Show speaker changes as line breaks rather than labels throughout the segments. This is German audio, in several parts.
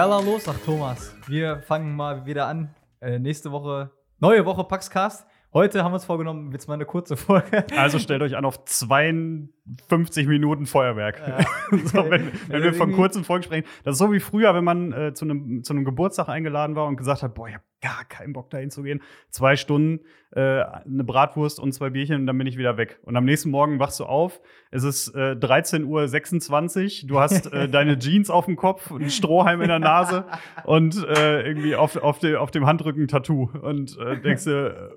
Jalla los, sagt Thomas. Wir fangen mal wieder an. Äh, nächste Woche, neue Woche Paxcast. Heute haben wir uns vorgenommen, jetzt mal eine kurze Folge.
Also stellt euch an auf 52 Minuten Feuerwerk.
Ja.
so, wenn wenn
Also
wir von kurzen Folgen sprechen. Das ist so wie früher, wenn man äh, zu, einem, zu einem Geburtstag eingeladen war und gesagt hat, boah, ich habe gar keinen Bock dahin zu gehen. Zwei Stunden, äh, eine Bratwurst und zwei Bierchen und dann bin ich wieder weg. Und am nächsten Morgen wachst du auf, es ist äh, 13.26 Uhr, du hast äh, deine Jeans auf dem Kopf, einen Strohhalm in der Nase und äh, irgendwie auf, auf, de, auf dem Handrücken ein Tattoo. Und äh, denkst du,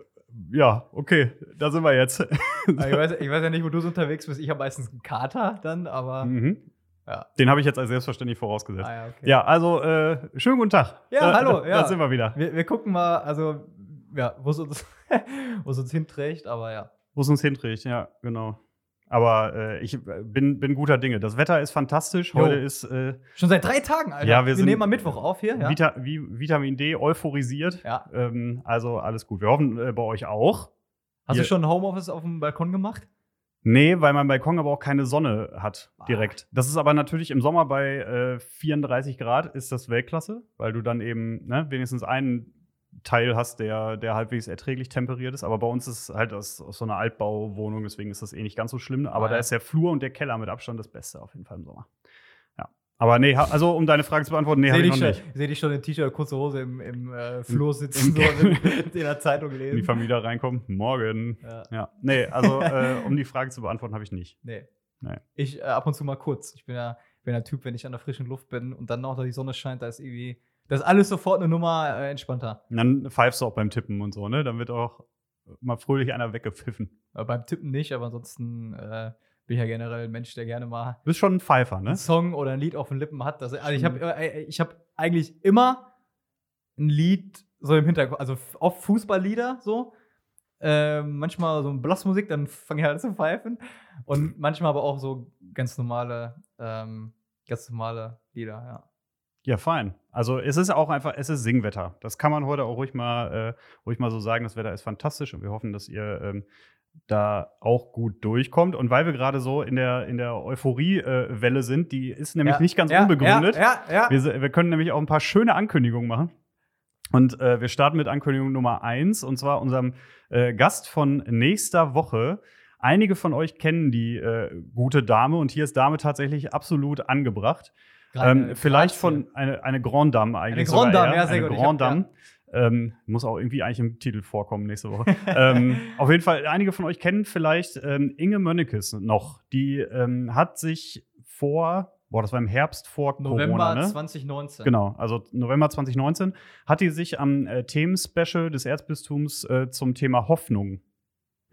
ja, okay, da sind wir jetzt.
Aber ich, weiß, ich weiß ja nicht, wo du so unterwegs bist. Ich habe meistens einen Kater dann, aber.
Mhm.
Ja.
Den habe ich jetzt als selbstverständlich vorausgesetzt.
Ah, ja, okay.
Ja, also äh, schönen guten Tag.
Ja,
Da-
hallo,
Da,
ja.
da sind wir wieder.
Wir, wir gucken mal, also, ja, wo es uns, wo es uns hinträgt, aber ja.
Wo es uns hinträgt, ja, genau. Aber äh, ich äh, bin, bin guter Dinge. Das Wetter ist fantastisch.
Jo.
Heute ist äh,
Schon seit drei Tagen, Alter.
Ja, wir
wir nehmen am Mittwoch auf hier, ja.
Vita, Vitamin D euphorisiert.
ja.
Ähm, also alles gut. Wir hoffen äh, bei euch auch.
Hast
Ihr-
du schon Homeoffice auf dem Balkon gemacht?
Nee, weil mein Balkon aber auch keine Sonne hat
Ah.
direkt. Das ist aber natürlich im Sommer bei äh, 34 Grad ist das Weltklasse, weil du dann eben ne, wenigstens einen Teil hast, der, der halbwegs erträglich temperiert ist. Aber bei uns ist halt aus, aus so einer Altbauwohnung, deswegen ist das eh nicht ganz so schlimm. Aber
Ah,
da
ja.
ist der Flur und der Keller mit Abstand das Beste auf jeden Fall im Sommer. Ja. Aber nee, also um deine Frage zu beantworten, nee, habe ich noch
schon,
nicht.
seh dich schon in T-Shirt, kurze Hose im, im äh, Flur sitzen, so in, in der Zeitung
In die
lesen.
Familie reinkommen. Morgen.
Ja.
Ja. Nee, also äh, um die Frage zu beantworten, habe ich nicht.
Nee.
Nee.
Ich äh, ab und zu mal kurz. Ich bin ja bin der Typ, wenn ich an der frischen Luft bin und dann noch die Sonne scheint, da ist irgendwie, das ist alles sofort eine Nummer äh, entspannter.
Und dann pfeifst du auch beim Tippen und so, ne? Dann wird auch mal fröhlich einer weggepfiffen.
Äh, beim Tippen nicht, aber ansonsten äh, bin ich ja generell ein Mensch, der gerne mal
Du bist schon ein Pfeifer,
einen
ne?
Song oder ein Lied auf den Lippen hat. Das, also ich habe äh, ich hab eigentlich immer ein Lied so im Hintergrund, also oft Fußballlieder so. Ähm, manchmal so Blasmusik, dann fange ich halt an zu pfeifen. Und manchmal aber auch so ganz normale, ähm, ganz normale Lieder, ja.
Ja, fein. Also es ist auch einfach, es ist Singwetter. Das kann man heute auch ruhig mal, äh, ruhig mal so sagen. Das Wetter ist fantastisch und wir hoffen, dass ihr ähm, da auch gut durchkommt. Und weil wir gerade so in der, in der Euphorie-Welle sind, die ist nämlich
ja,
nicht ganz
ja,
unbegründet.
Ja, ja, ja.
Wir, wir können nämlich auch ein paar schöne Ankündigungen machen. Und äh, wir starten mit Ankündigung Nummer eins, und zwar unserem äh, Gast von nächster Woche. Einige von euch kennen die äh, gute Dame und hier ist Dame tatsächlich absolut angebracht. Ähm, vielleicht von eine, eine Grand Dame eigentlich.
Eine Grand Dame, ja, sehr
eine
gut.
Grand Dame. Ähm, muss auch irgendwie eigentlich im Titel vorkommen nächste Woche. ähm, auf jeden Fall, einige von euch kennen vielleicht ähm, Inge Mönnekes noch. Die ähm, hat sich vor, boah, das war im Herbst vor
November
Corona, ne?
2019.
Genau, also November 2019 hat die sich am äh, Themenspecial des Erzbistums äh, zum Thema Hoffnung,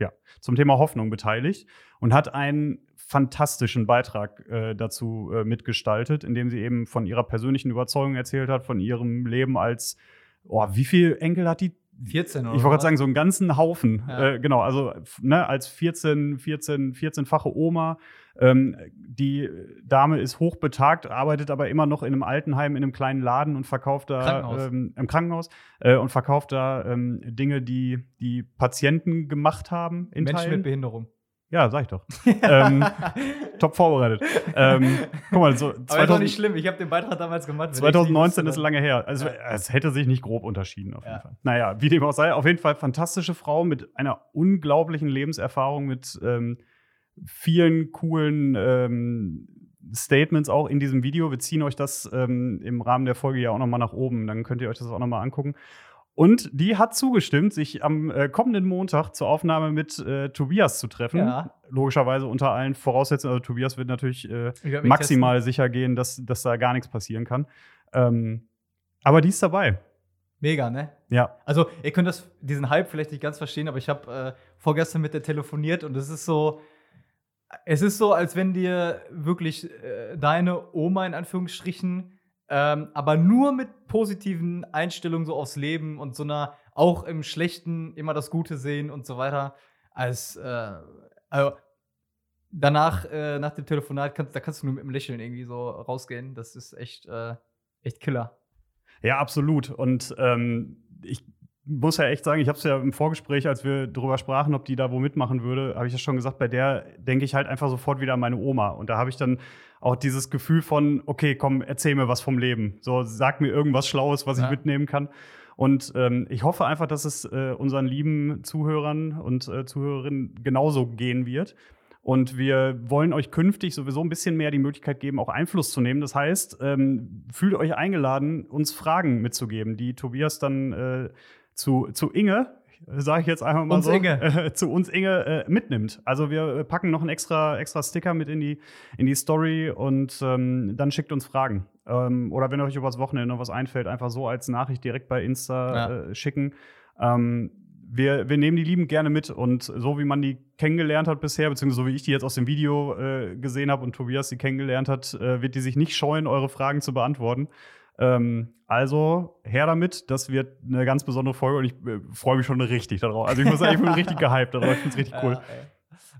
ja, zum Thema Hoffnung beteiligt und hat einen fantastischen Beitrag äh, dazu äh, mitgestaltet, indem sie eben von ihrer persönlichen Überzeugung erzählt hat, von ihrem Leben als, oh, wie viel Enkel hat die?
14 oder
Ich wollte gerade sagen, so einen ganzen Haufen.
Ja.
Äh, genau, also ne, als 14, 14, 14-fache Oma. Ähm, die Dame ist hochbetagt, arbeitet aber immer noch in einem Altenheim, in einem kleinen Laden und verkauft da
Krankenhaus.
Ähm, im Krankenhaus äh, und verkauft da ähm, Dinge, die die Patienten gemacht haben
Menschen
Teilen.
mit Behinderung.
Ja, sag ich doch. ähm, top vorbereitet. ähm, guck mal, so
Aber ist doch
2000,
nicht schlimm, ich habe den Beitrag damals gemacht. Wenn ich
2019
nicht
ist lange her. Also
Ja.
es hätte sich nicht grob unterschieden auf jeden
Ja.
Fall. Naja, wie dem auch sei, auf jeden Fall fantastische Frau mit einer unglaublichen Lebenserfahrung, mit ähm, vielen coolen ähm, Statements auch in diesem Video. Wir ziehen euch das ähm, im Rahmen der Folge ja auch nochmal nach oben. Dann könnt ihr euch das auch nochmal angucken. Und die hat zugestimmt, sich am äh, kommenden Montag zur Aufnahme mit äh, Tobias zu treffen.
Ja.
Logischerweise unter allen Voraussetzungen. Also Tobias wird natürlich äh, maximal sicher gehen, dass, dass da gar nichts passieren kann. Ähm, aber die ist dabei.
Mega, ne?
Ja.
Also, ihr könnt das, diesen Hype vielleicht nicht ganz verstehen, aber ich habe äh, vorgestern mit der telefoniert und es ist so, es ist so, als wenn dir wirklich äh, deine Oma in Anführungsstrichen, ähm, aber nur mit positiven Einstellungen so aufs Leben und so einer, auch im Schlechten immer das Gute sehen und so weiter, als, äh, also, danach, äh, nach dem Telefonat, kannst, da kannst du nur mit einem Lächeln irgendwie so rausgehen. Das ist echt, äh, echt Killer.
Ja, absolut. Und ähm, ich muss ja echt sagen, ich habe es ja im Vorgespräch, als wir darüber sprachen, ob die da wo mitmachen würde, habe ich ja schon gesagt, bei der denke ich halt einfach sofort wieder an meine Oma. Und da habe ich dann auch dieses Gefühl von, okay, komm, erzähl mir was vom Leben. So, sag mir irgendwas Schlaues, was ja. ich mitnehmen kann. Und ähm, ich hoffe einfach, dass es äh, unseren lieben Zuhörern und äh, Zuhörerinnen genauso gehen wird. Und wir wollen euch künftig sowieso ein bisschen mehr die Möglichkeit geben, auch Einfluss zu nehmen. Das heißt, ähm, fühlt euch eingeladen, uns Fragen mitzugeben, die Tobias dann äh, zu, zu Inge, sage ich jetzt einfach mal
uns
so. Äh, zu uns Inge äh, mitnimmt. Also wir packen noch einen extra, extra Sticker mit in die, in die Story und ähm, dann schickt uns Fragen. Ähm, oder wenn euch übers Wochenende noch was einfällt, einfach so als Nachricht direkt bei Insta ja. äh, schicken. Ähm, wir, wir nehmen die lieben gerne mit und so wie man die kennengelernt hat bisher, beziehungsweise so wie ich die jetzt aus dem Video äh, gesehen habe und Tobias die kennengelernt hat, äh, wird die sich nicht scheuen, eure Fragen zu beantworten. Ähm, also her damit, das wird eine ganz besondere Folge und ich äh, freue mich schon richtig darauf. Also ich muss sagen, ich bin richtig gehypt darauf, ich finde es richtig cool.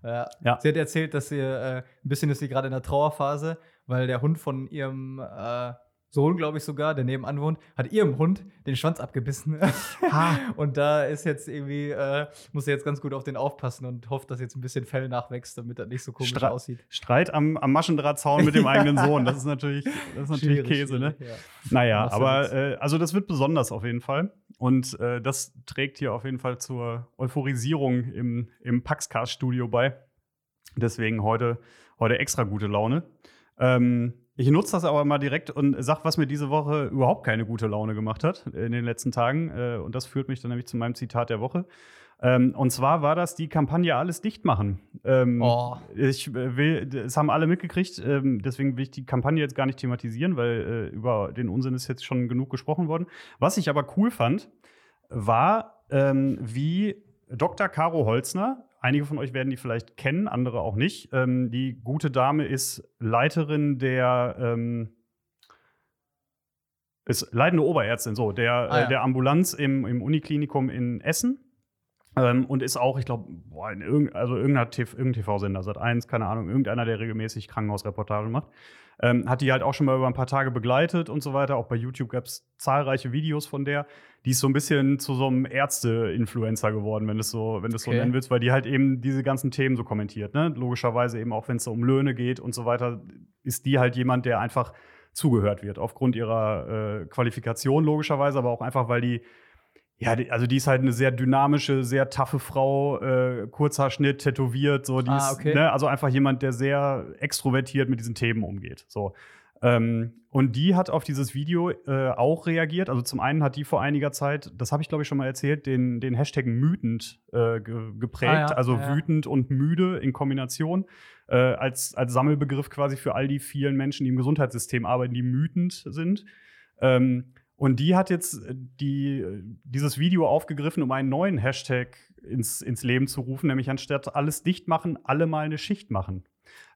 Ja, ja. Sie hat erzählt, dass sie äh, ein bisschen ist sie gerade in der Trauerphase, weil der Hund von ihrem äh, Sohn, glaube ich sogar, der nebenan wohnt, hat ihrem Hund den Schwanz abgebissen. und da ist jetzt irgendwie, äh, muss er jetzt ganz gut auf den aufpassen und hofft, dass jetzt ein bisschen Fell nachwächst, damit das nicht so komisch Stre aussieht.
Streit am, am Maschendrahtzaun mit dem eigenen Sohn, das ist natürlich, das ist natürlich Käse, ne? Ja. Naja, aber äh, also das wird besonders auf jeden Fall. Und äh, das trägt hier auf jeden Fall zur Euphorisierung im, im Paxcast-Studio bei. Deswegen heute, heute extra gute Laune. Ähm, ich nutze das aber mal direkt und sag, was mir diese Woche überhaupt keine gute Laune gemacht hat in den letzten Tagen. Äh, und das führt mich dann nämlich zu meinem Zitat der Woche. Ähm, und zwar war das die Kampagne Alles dicht machen. Ähm, oh. Ich will, es haben alle mitgekriegt, ähm, deswegen will ich die Kampagne jetzt gar nicht thematisieren, weil äh, über den Unsinn ist jetzt schon genug gesprochen worden. Was ich aber cool fand, war, wie Dr. Caro Holzner Einige von euch werden die vielleicht kennen, andere auch nicht. Ähm, die gute Dame ist Leiterin der ähm, ist leitende Oberärztin, so, der, ah, ja. äh, der Ambulanz im, im Uniklinikum in Essen. Ähm, und ist auch, ich glaube, in irgend, also irgendein TV-Sender, seit eins, keine Ahnung, irgendeiner, der regelmäßig Krankenhausreportagen macht. Ähm, hat die halt auch schon mal über ein paar Tage begleitet und so weiter. Auch bei YouTube gab es zahlreiche Videos von der. Die ist so ein bisschen zu so einem Ärzte-Influencer geworden, wenn du es so, wenn du okay. so nennen willst, weil die halt eben diese ganzen Themen so kommentiert. Ne? Logischerweise eben auch, wenn es so um Löhne geht und so weiter, ist die halt jemand, der einfach zugehört wird, aufgrund ihrer äh, Qualifikation logischerweise, aber auch einfach, weil die ja, also die ist halt eine sehr dynamische, sehr taffe Frau, äh, Kurzhaarschnitt, tätowiert, so die ah, okay. ist, ne, also einfach jemand, der sehr extrovertiert mit diesen Themen umgeht. So. Ähm, und die hat auf dieses Video äh, auch reagiert. Also zum einen hat die vor einiger Zeit, das habe ich glaube ich schon mal erzählt, den, den Hashtag mütend äh, ge geprägt. Ah, ja. Also ja, wütend und müde in Kombination. Äh, als, als Sammelbegriff quasi für all die vielen Menschen, die im Gesundheitssystem arbeiten, die mütend sind. Ähm, und die hat jetzt äh, die, äh, dieses Video aufgegriffen, um einen neuen Hashtag ins, ins Leben zu rufen, nämlich anstatt alles dicht machen, alle mal eine Schicht machen.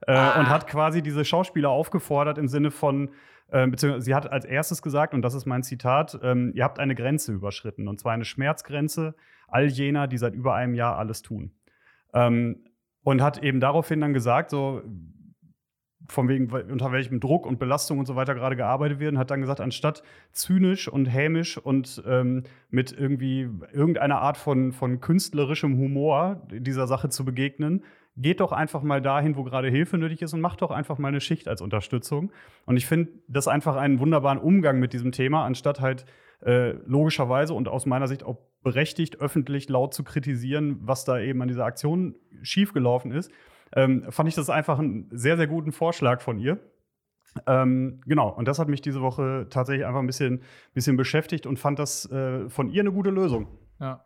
Äh, ah. Und hat quasi diese Schauspieler aufgefordert im Sinne von, äh, beziehungsweise sie hat als erstes gesagt, und das ist mein Zitat, ähm, ihr habt eine Grenze überschritten, und zwar eine Schmerzgrenze all jener, die seit über einem Jahr alles tun. Ähm, und hat eben daraufhin dann gesagt, so, von wegen, unter welchem Druck und Belastung und so weiter gerade gearbeitet wird, und hat dann gesagt, anstatt zynisch und hämisch und ähm, mit irgendwie irgendeiner Art von, von künstlerischem Humor dieser Sache zu begegnen, geht doch einfach mal dahin, wo gerade Hilfe nötig ist und macht doch einfach mal eine Schicht als Unterstützung. Und ich finde das einfach einen wunderbaren Umgang mit diesem Thema, anstatt halt äh, logischerweise und aus meiner Sicht auch berechtigt öffentlich laut zu kritisieren, was da eben an dieser Aktion schiefgelaufen ist ähm, fand ich das einfach einen sehr, sehr guten Vorschlag von ihr. Ähm, genau, und das hat mich diese Woche tatsächlich einfach ein bisschen, bisschen beschäftigt und fand das äh, von ihr eine gute Lösung.
Ja.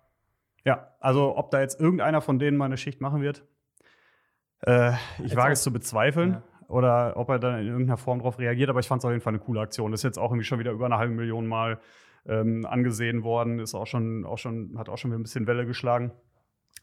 Ja, also ob da jetzt irgendeiner von denen mal eine Schicht machen wird, äh, ich wage es zu bezweifeln. Ja. Oder ob er dann in irgendeiner Form darauf reagiert, aber ich fand es auf jeden Fall eine coole Aktion. Das ist jetzt auch irgendwie schon wieder über eine halbe Million Mal ähm, angesehen worden, ist auch schon, auch schon, hat auch schon wieder ein bisschen Welle geschlagen.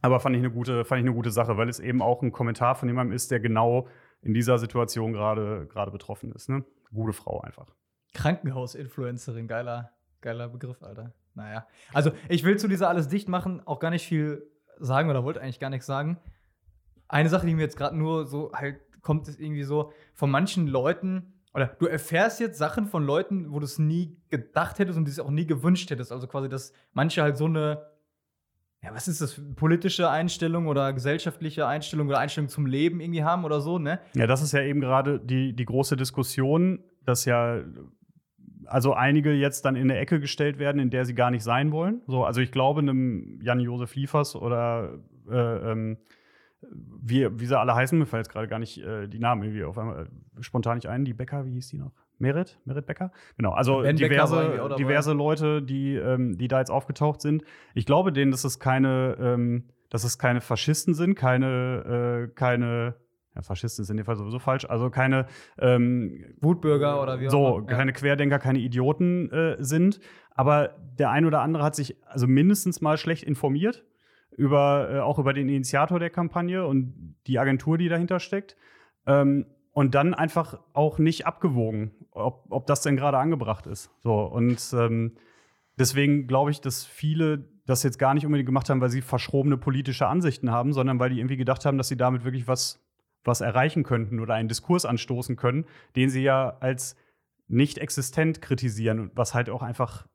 Aber fand ich eine gute, fand ich eine gute Sache, weil es eben auch ein Kommentar von jemandem ist, der genau in dieser Situation gerade gerade betroffen ist. Ne? Gute Frau einfach.
Krankenhaus-Influencerin, geiler, geiler Begriff, Alter. Naja. Also, ich will zu dieser alles dicht machen auch gar nicht viel sagen oder wollte eigentlich gar nichts sagen. Eine Sache, die mir jetzt gerade nur so halt kommt, ist irgendwie so, von manchen Leuten Oder du erfährst jetzt Sachen von Leuten, wo du es nie gedacht hättest und die es auch nie gewünscht hättest. Also quasi, dass manche halt so eine, ja, was ist das, politische Einstellung oder gesellschaftliche Einstellung oder Einstellung zum Leben irgendwie haben oder so, ne?
Ja, das ist ja eben gerade die, die große Diskussion, dass ja also einige jetzt dann in eine Ecke gestellt werden, in der sie gar nicht sein wollen. So, also ich glaube, einem Jan-Josef Liefers oder äh, ähm, wie, wie sie alle heißen, mir fällt jetzt gerade gar nicht äh, die Namen irgendwie auf einmal äh, spontan nicht ein. Die Becker, wie hieß die noch? Merit? Merit Becker? Genau, also
Ben
diverse, diverse Leute, die, ähm, die da jetzt aufgetaucht sind. Ich glaube denen, dass es keine, ähm, dass es keine Faschisten sind, keine, äh, keine, ja, Faschisten sind in dem Fall sowieso falsch, also keine ähm,
Wutbürger oder wie auch
so,
immer. Ja.
keine Querdenker, keine Idioten äh, sind. Aber der ein oder andere hat sich also mindestens mal schlecht informiert über äh, auch über den Initiator der Kampagne und die Agentur, die dahinter steckt. Ähm, und dann einfach auch nicht abgewogen, ob, ob das denn gerade angebracht ist. So, und ähm, deswegen glaube ich, dass viele das jetzt gar nicht unbedingt gemacht haben, weil sie verschrobene politische Ansichten haben, sondern weil die irgendwie gedacht haben, dass sie damit wirklich was, was erreichen könnten oder einen Diskurs anstoßen können, den sie ja als nicht existent kritisieren, was halt auch einfach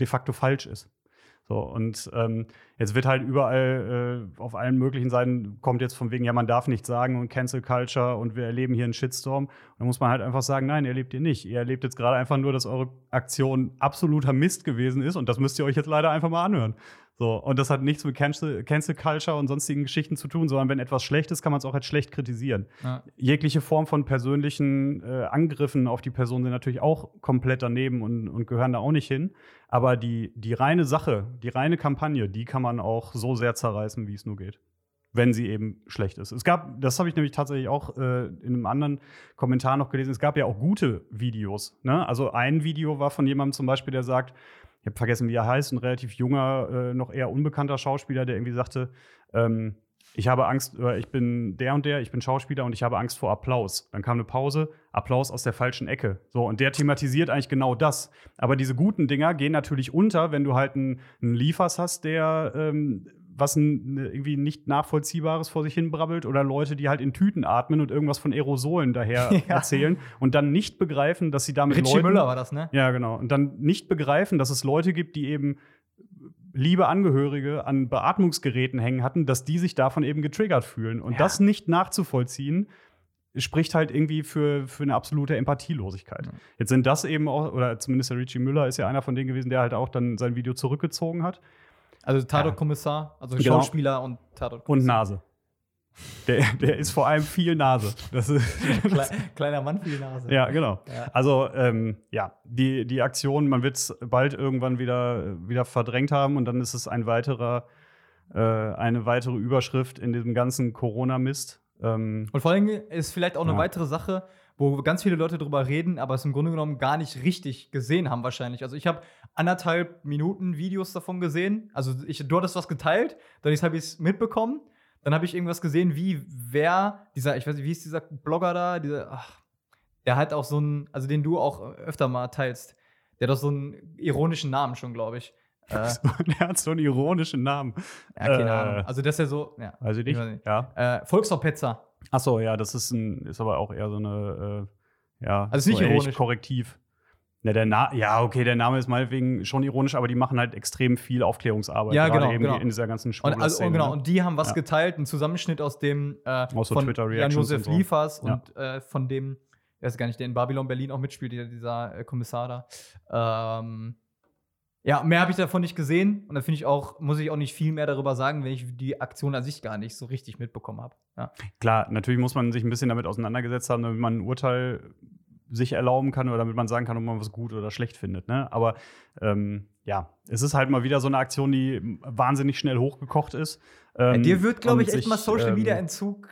de facto falsch ist. So, und ähm, jetzt wird halt überall äh, auf allen möglichen Seiten kommt jetzt von wegen, ja, man darf nichts sagen und Cancel Culture und wir erleben hier einen Shitstorm. Und dann muss man halt einfach sagen, nein, erlebt ihr nicht. Ihr erlebt jetzt gerade einfach nur, dass eure Aktion absoluter Mist gewesen ist und das müsst ihr euch jetzt leider einfach mal anhören. So, und das hat nichts mit Cancel, Cancel Culture und sonstigen Geschichten zu tun, sondern wenn etwas schlecht ist, kann man es auch als schlecht kritisieren.
Ja.
Jegliche Form von persönlichen äh, Angriffen auf die Person sind natürlich auch komplett daneben und, und gehören da auch nicht hin. Aber die, die reine Sache, die reine Kampagne, die kann man auch so sehr zerreißen, wie es nur geht. Wenn sie eben schlecht ist. Es gab, das habe ich nämlich tatsächlich auch äh, in einem anderen Kommentar noch gelesen, es gab ja auch gute Videos. Ne? Also ein Video war von jemandem zum Beispiel, der sagt, ich habe vergessen, wie er heißt, ein relativ junger, äh, noch eher unbekannter Schauspieler, der irgendwie sagte, ähm, ich habe Angst, ich bin der und der, ich bin Schauspieler und ich habe Angst vor Applaus. Dann kam eine Pause, Applaus aus der falschen Ecke. So, und der thematisiert eigentlich genau das. Aber diese guten Dinger gehen natürlich unter, wenn du halt einen, einen Liefers hast, der ähm, was ein, irgendwie nicht nachvollziehbares vor sich hin brabbelt oder Leute, die halt in Tüten atmen und irgendwas von Aerosolen daher
Ja.
erzählen und dann nicht begreifen, dass sie damit
Richie
Leuten
Müller war das, ne?
ja, genau. Und dann nicht begreifen, dass es Leute gibt, die eben liebe Angehörige an Beatmungsgeräten hängen hatten, dass die sich davon eben getriggert fühlen. Und
Ja.
das nicht nachzuvollziehen, spricht halt irgendwie für, für eine absolute Empathielosigkeit.
Ja.
Jetzt sind das eben auch, oder zumindest der Richie Müller ist ja einer von denen gewesen, der halt auch dann sein Video zurückgezogen hat.
Also Tatort-Kommissar, also
Genau.
Schauspieler und Tatort.
Und Nase. Der, der ist vor allem viel Nase. Das ist,
Kle kleiner Mann, viel Nase.
ja, genau.
Ja.
Also, ähm, ja, die, die Aktion, man wird es bald irgendwann wieder, wieder verdrängt haben und dann ist es ein weiterer, äh, eine weitere Überschrift in diesem ganzen Corona-Mist. Ähm,
Und vor allem ist vielleicht auch eine
Ja.
weitere Sache, wo ganz viele Leute drüber reden, aber es im Grunde genommen gar nicht richtig gesehen haben wahrscheinlich. Also ich habe anderthalb Minuten Videos davon gesehen. Also ich, du hattest was geteilt, dann habe ich es mitbekommen. Dann habe ich irgendwas gesehen, wie wer, dieser, ich weiß nicht, wie ist dieser Blogger da, dieser, ach, der hat auch so einen, also den du auch öfter mal teilst. Der hat doch so einen ironischen Namen schon, glaube ich. Äh, ja,
der hat so einen ironischen Namen.
keine
Äh,
Ahnung. Also das ist ja so, ja.
Weiß ich nicht.
weiß nicht.
Ja.
Äh, Volksverpetzer.
Achso, ja, das ist, ein, ist aber auch eher so eine, äh, ja,
Also ist nicht
so ähnlich
ironisch.
korrektiv. Ja, der Na ja, okay, der Name ist meinetwegen schon ironisch, aber die machen halt extrem viel Aufklärungsarbeit.
Ja, genau,
eben
genau.
in dieser ganzen
Und,
Schwuler
also, und genau,
ne?
und die haben was
Ja.
geteilt, einen Zusammenschnitt aus dem äh,
Aus so
von Jan-Josef
und so.
Liefers
Ja.
und äh, von dem, ich weiß gar nicht, der in Babylon Berlin auch mitspielt, dieser, dieser äh, Kommissar da. Ähm, ja, mehr habe ich davon nicht gesehen und da finde ich auch, muss ich auch nicht viel mehr darüber sagen, wenn ich die Aktion an sich gar nicht so richtig mitbekommen habe. Ja.
Klar, natürlich muss man sich ein bisschen damit auseinandergesetzt haben, damit man ein Urteil sich erlauben kann oder damit man sagen kann, ob man was gut oder schlecht findet. Ne? Aber ähm, ja, es ist halt mal wieder so eine Aktion, die wahnsinnig schnell hochgekocht ist. Ähm,
dir wird, glaube ich, echt
sich,
mal Social
ähm,
Media Entzug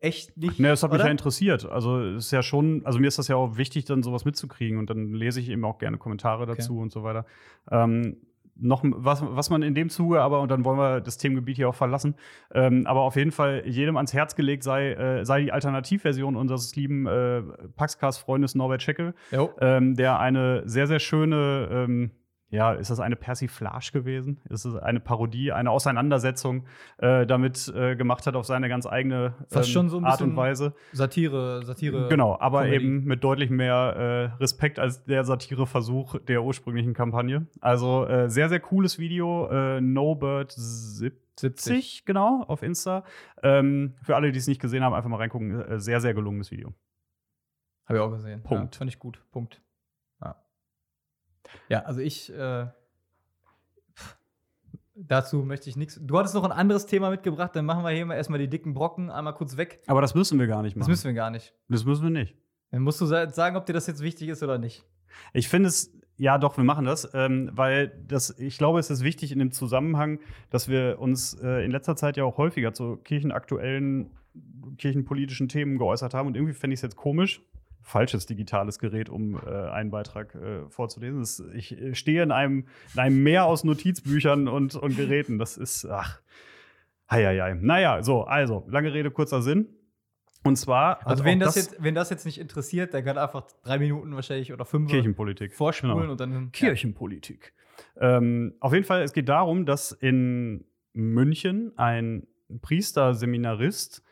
echt nicht.
Ne, das hat mich
oder?
ja interessiert. Also ist ja schon, also mir ist das ja auch wichtig, dann sowas mitzukriegen und dann lese ich eben auch gerne Kommentare dazu und so weiter. Ähm, noch was, was man in dem Zuge, aber und dann wollen wir das Themengebiet hier auch verlassen, ähm, aber auf jeden Fall jedem ans Herz gelegt sei, äh, sei die Alternativversion unseres lieben äh, Paxcast-Freundes Norbert Scheckel, ähm, der eine sehr, sehr schöne ähm, ja, ist das eine Persiflage gewesen? Ist es eine Parodie, eine Auseinandersetzung äh, damit äh, gemacht hat auf seine ganz eigene ähm,
schon so ein
Art und Weise?
Satire, Satire.
Genau, aber
Comedy.
eben mit deutlich mehr äh, Respekt als der Satireversuch der ursprünglichen Kampagne. Also äh, sehr, sehr cooles Video. Äh, NoBird70,
70.
genau, auf Insta. Ähm, für alle, die es nicht gesehen haben, einfach mal reingucken. Äh, sehr, sehr gelungenes Video.
Habe ich auch gesehen.
Punkt.
Ja, fand ich gut. Punkt. Ja, also ich. Äh, dazu möchte ich nichts. Du hattest noch ein anderes Thema mitgebracht, dann machen wir hier mal erstmal die dicken Brocken einmal kurz weg.
Aber das müssen wir gar nicht machen.
Das müssen wir gar nicht.
das müssen wir nicht.
Dann musst du sa- sagen, ob dir das jetzt wichtig ist oder nicht.
Ich finde es, ja doch, wir machen das, ähm, weil das, ich glaube, es ist wichtig in dem Zusammenhang, dass wir uns äh, in letzter Zeit ja auch häufiger zu kirchenaktuellen, kirchenpolitischen Themen geäußert haben. Und irgendwie fände ich es jetzt komisch, falsches digitales Gerät, um äh, einen Beitrag äh, vorzulesen. Das, ich äh, stehe in einem, in einem Meer aus Notizbüchern und, und Geräten. Das ist, ach, heieiei. Naja, so, also, lange Rede, kurzer Sinn. Und zwar,
Also,
hat
wen
auch
das, jetzt, wen das jetzt nicht interessiert, der kann einfach drei Minuten wahrscheinlich oder fünf
Kirchenpolitik.
vorspulen
Genau.
und dann.
Kirchenpolitik. Ähm, auf jeden Fall, es geht darum, dass in München ein Priester-Seminarist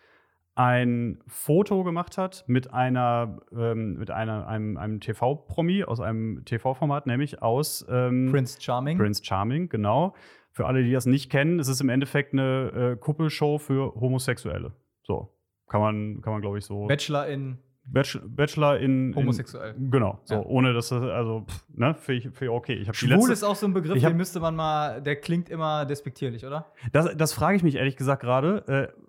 ein Foto gemacht hat mit einer, ähm, mit einer, einem, einem TV-Promi aus einem TV-Format, nämlich aus ähm.
Prince Charming.
Prince Charming, genau. Für alle, die das nicht kennen, es ist im Endeffekt eine äh, Kuppelshow für Homosexuelle. So. Kann man, kann man glaube ich, so.
Bachelor in
Bachelor, in.
homosexuell.
In, genau, so,
Ja.
ohne dass das, also, pff, ne, finde ich, okay. Ich habe die
Schwul
letzte,
ist auch so ein Begriff,
hab-
den müsste man mal, der klingt immer despektierlich, oder?
Das, das frage ich mich ehrlich gesagt gerade. Äh,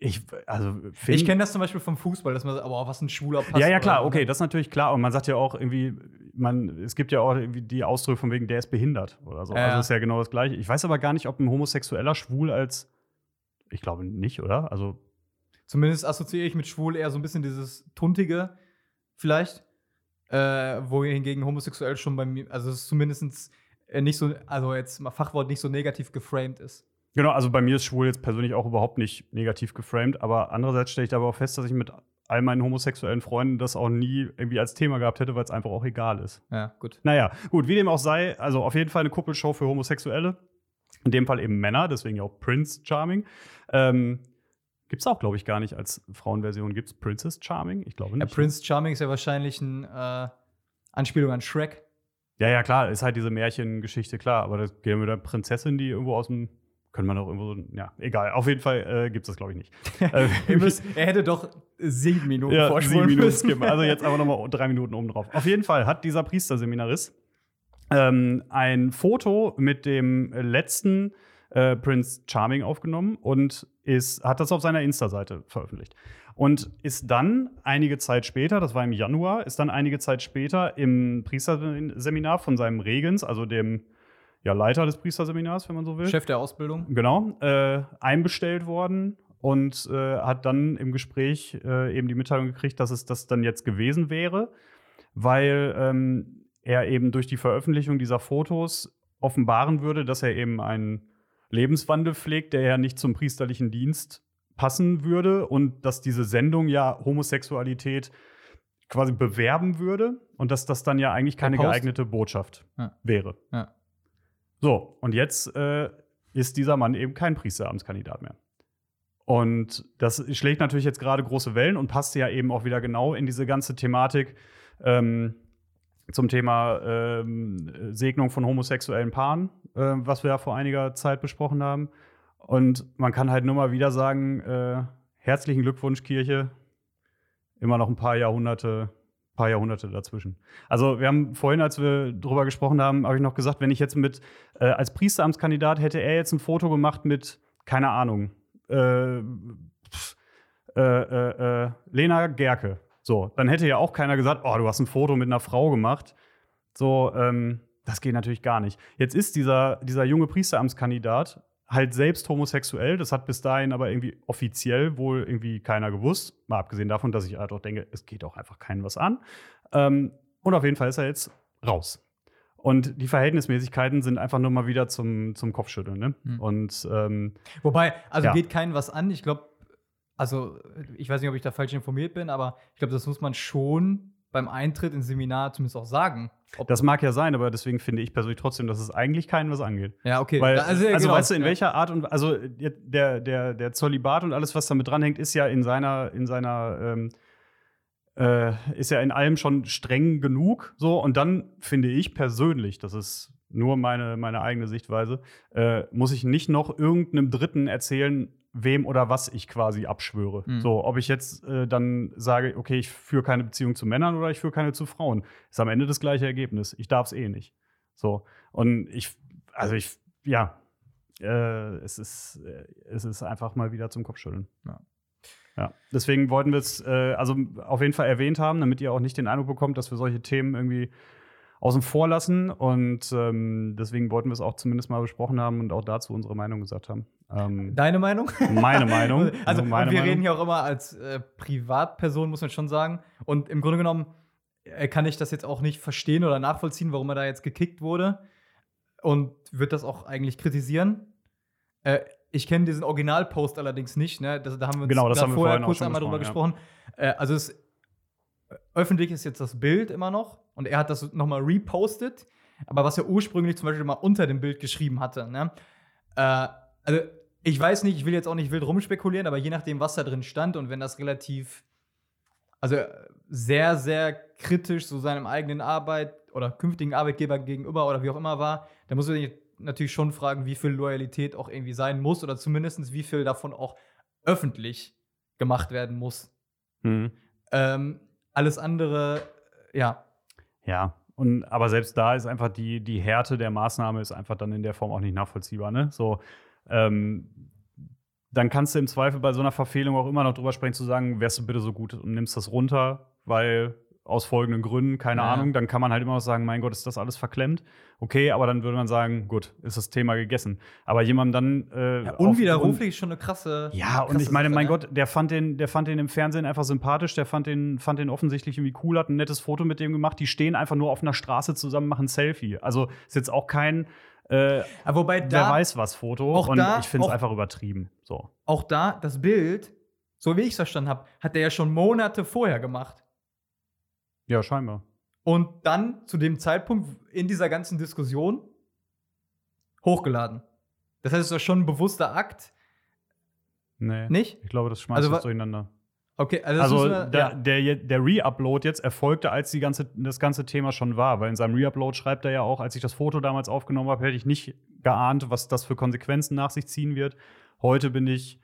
ich, also,
Ich kenne das zum Beispiel vom Fußball, dass man sagt, aber was ein schwuler Pass.
Ja, ja, klar, okay,
ne?
das ist natürlich klar. Und man sagt ja auch irgendwie, man, es gibt ja auch irgendwie die Ausdrücke von wegen, der ist behindert oder so.
Ja,
also ist ja genau das Gleiche. Ich weiß aber gar nicht, ob ein Homosexueller schwul als. Ich glaube nicht, oder? Also,
Zumindest assoziiere ich mit schwul eher so ein bisschen dieses Tuntige, vielleicht. Äh, wohingegen homosexuell schon bei mir, also es ist zumindest äh, nicht so, also jetzt mal Fachwort nicht so negativ geframed ist.
Genau, also bei mir ist schwul jetzt persönlich auch überhaupt nicht negativ geframed. Aber andererseits stelle ich aber auch fest, dass ich mit all meinen homosexuellen Freunden das auch nie irgendwie als Thema gehabt hätte, weil es einfach auch egal ist.
Ja, gut.
Naja, gut, wie dem auch sei, also auf jeden Fall eine Kuppelshow für Homosexuelle. In dem Fall eben Männer, deswegen ja auch Prince Charming. Ähm, Gibt es auch, glaube ich, gar nicht als Frauenversion. Gibt es Princess Charming? Ich glaube
Ja,
nicht.
Prince Charming ist ja wahrscheinlich eine äh, Anspielung an Shrek.
ja, ja, klar, ist halt diese Märchengeschichte, klar. Aber das geht mit der Prinzessin, die irgendwo aus dem. Können wir doch irgendwo so. Ja, egal. Auf jeden Fall äh, gibt es das, glaube ich, nicht. äh,
Ihr müsst, er hätte doch sieben Minuten
ja,
vorspulen
sieben Minuten skippen. Also jetzt aber nochmal drei Minuten oben drauf. Auf jeden Fall hat dieser Priesterseminarist ähm, ein Foto mit dem letzten äh, Prince Charming aufgenommen und ist, hat das auf seiner Insta-Seite veröffentlicht. Und ist dann einige Zeit später, das war im Januar, ist dann einige Zeit später im Priesterseminar von seinem Regens, also dem ja, Leiter des Priesterseminars, wenn man so will,
Chef der Ausbildung.
Genau, äh, einbestellt worden und äh, hat dann im Gespräch äh, eben die Mitteilung gekriegt, dass es das dann jetzt gewesen wäre, weil ähm, er eben durch die Veröffentlichung dieser Fotos offenbaren würde, dass er eben einen Lebenswandel pflegt, der ja nicht zum priesterlichen Dienst passen würde und dass diese Sendung ja Homosexualität quasi bewerben würde und dass das dann ja eigentlich keine geeignete Botschaft
Ja.
wäre.
Ja.
So, und jetzt äh, ist dieser Mann eben kein Priesteramtskandidat mehr. Und das schlägt natürlich jetzt gerade große Wellen und passt ja eben auch wieder genau in diese ganze Thematik ähm, zum Thema ähm, Segnung von homosexuellen Paaren, äh, was wir ja vor einiger Zeit besprochen haben. Und man kann halt nur mal wieder sagen, äh, herzlichen Glückwunsch, Kirche. Immer noch ein paar Jahrhunderte, paar Jahrhunderte dazwischen. Also wir haben vorhin, als wir drüber gesprochen haben, habe ich noch gesagt, wenn ich jetzt mit äh, als Priesteramtskandidat hätte er jetzt ein Foto gemacht mit, keine Ahnung, äh, äh, äh, äh, Lena Gerke. So, dann hätte ja auch keiner gesagt, oh, du hast ein Foto mit einer Frau gemacht. So, ähm, das geht natürlich gar nicht. Jetzt ist dieser, dieser junge Priesteramtskandidat halt selbst homosexuell. Das hat bis dahin aber irgendwie offiziell wohl irgendwie keiner gewusst. Mal abgesehen davon, dass ich halt auch denke, es geht auch einfach keinen was an. Ähm, und auf jeden Fall ist er jetzt raus. Und die Verhältnismäßigkeiten sind einfach nur mal wieder zum, zum Kopfschütteln. Ne?
Hm.
Und ähm,
Wobei, also
Ja.
geht keinen was an. Ich glaube, also ich weiß nicht, ob ich da falsch informiert bin, aber ich glaube, das muss man schon beim Eintritt ins Seminar zumindest auch sagen. ob-
Das mag ja sein, aber deswegen finde ich persönlich trotzdem, dass es eigentlich keinen was angeht.
ja, okay.
Weil, also,
ja, genau.
weißt du, in welcher Art und also der, der, der Zölibat und alles, was damit dranhängt, ist ja in seiner, in seiner, ähm, äh, ist ja in allem schon streng genug. So, und dann finde ich persönlich, das ist nur meine, meine eigene Sichtweise, äh, muss ich nicht noch irgendeinem Dritten erzählen, wem oder was ich quasi abschwöre.
Mhm.
So, ob ich jetzt äh, dann sage, okay, ich führe keine Beziehung zu Männern oder ich führe keine zu Frauen, ist am Ende das gleiche Ergebnis. Ich darf es eh nicht. So. Und ich, also ich, ja, äh, es, ist, äh, es ist einfach mal wieder zum Kopfschütteln.
Ja.
Ja, deswegen wollten wir es äh, also auf jeden Fall erwähnt haben, damit ihr auch nicht den Eindruck bekommt, dass wir solche Themen irgendwie außen vor lassen. Und ähm, deswegen wollten wir es auch zumindest mal besprochen haben und auch dazu unsere Meinung gesagt haben. Ähm,
Deine Meinung?
meine Meinung.
Also,
meine
und wir
Meinung.
reden hier auch immer als äh, Privatperson, muss man schon sagen. Und im Grunde genommen äh, kann ich das jetzt auch nicht verstehen oder nachvollziehen, warum er da jetzt gekickt wurde. Und wird das auch eigentlich kritisieren. Äh, ich kenne diesen Originalpost allerdings nicht. Ne? Das, da haben wir uns
Genau, das
da
haben wir
vorher kurz einmal drüber
besprochen,
gesprochen. Äh, also es, öffentlich ist jetzt das Bild immer noch. Und er hat das nochmal repostet. Aber was er ursprünglich zum Beispiel mal unter dem Bild geschrieben hatte. Ne? Äh, also ich weiß nicht, ich will jetzt auch nicht wild rumspekulieren, aber je nachdem, was da drin stand und wenn das relativ, also äh, sehr, sehr kritisch so seinem eigenen Arbeit oder künftigen Arbeitgeber gegenüber oder wie auch immer war, dann muss man sich natürlich schon fragen, wie viel Loyalität auch irgendwie sein muss oder zumindest wie viel davon auch öffentlich gemacht werden muss.
Mhm.
Ähm, alles andere, äh, ja,
Ja, und aber selbst da ist einfach die, die Härte der Maßnahme ist einfach dann in der Form auch nicht nachvollziehbar. Ne? So, ähm, dann kannst du im Zweifel bei so einer Verfehlung auch immer noch drüber sprechen, zu sagen, wärst du bitte so gut und nimmst das runter, weil aus folgenden Gründen, keine
Ja.
Ahnung, dann kann man halt immer noch sagen, mein Gott, ist das alles verklemmt. Okay, aber dann würde man sagen, gut, ist das Thema gegessen. Aber jemandem dann äh,
ja
auf-
unwiderruflich ist schon eine krasse.
ja, und
krasse
ich meine,
Sache,
mein
ne?
Gott, der fand, den, der fand den im Fernsehen einfach sympathisch, der fand den, fand den offensichtlich irgendwie cool, hat ein nettes Foto mit dem gemacht. Die stehen einfach nur auf einer Straße zusammen, machen ein Selfie. Also ist jetzt auch kein äh,
Aber wobei
wer
da,
weiß was Foto.
auch
und
da-
ich finde es einfach übertrieben. So.
auch da, das Bild, so wie ich es verstanden habe, hat er ja schon Monate vorher gemacht.
Ja, scheinbar.
Und dann zu dem Zeitpunkt in dieser ganzen Diskussion hochgeladen. Das heißt, es war schon ein bewusster Akt,
Nee.
nicht?
Ich glaube, das schmeißt
Also wa-
durcheinander.
Okay, also,
Also
wir-
der,
ja.
der, der Re-Upload jetzt erfolgte, als die ganze, das ganze Thema schon war. Weil in seinem Re-Upload schreibt er ja auch, als ich das Foto damals aufgenommen habe, hätte ich nicht geahnt, was das für Konsequenzen nach sich ziehen wird. Heute bin ich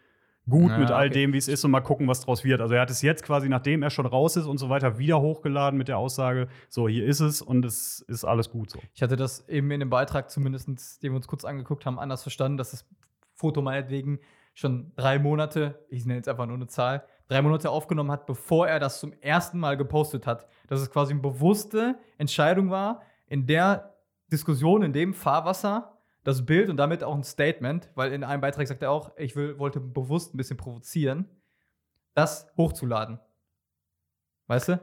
gut
Ja,
mit all
okay.
dem, wie es ist und mal gucken, was draus wird. Also er hat es jetzt quasi, nachdem er schon raus ist und so weiter, wieder hochgeladen mit der Aussage, so, hier ist es und es ist alles gut so.
Ich hatte das eben in dem Beitrag, zumindest, den wir uns kurz angeguckt haben, anders verstanden, dass das Foto meinetwegen schon drei Monate, ich nenne jetzt einfach nur eine Zahl, drei Monate aufgenommen hat, bevor er das zum ersten Mal gepostet hat. Dass es quasi eine bewusste Entscheidung war, in der Diskussion, in dem Fahrwasser, das Bild und damit auch ein Statement, weil in einem Beitrag sagt er auch, ich will, wollte bewusst ein bisschen provozieren, das hochzuladen. Weißt du?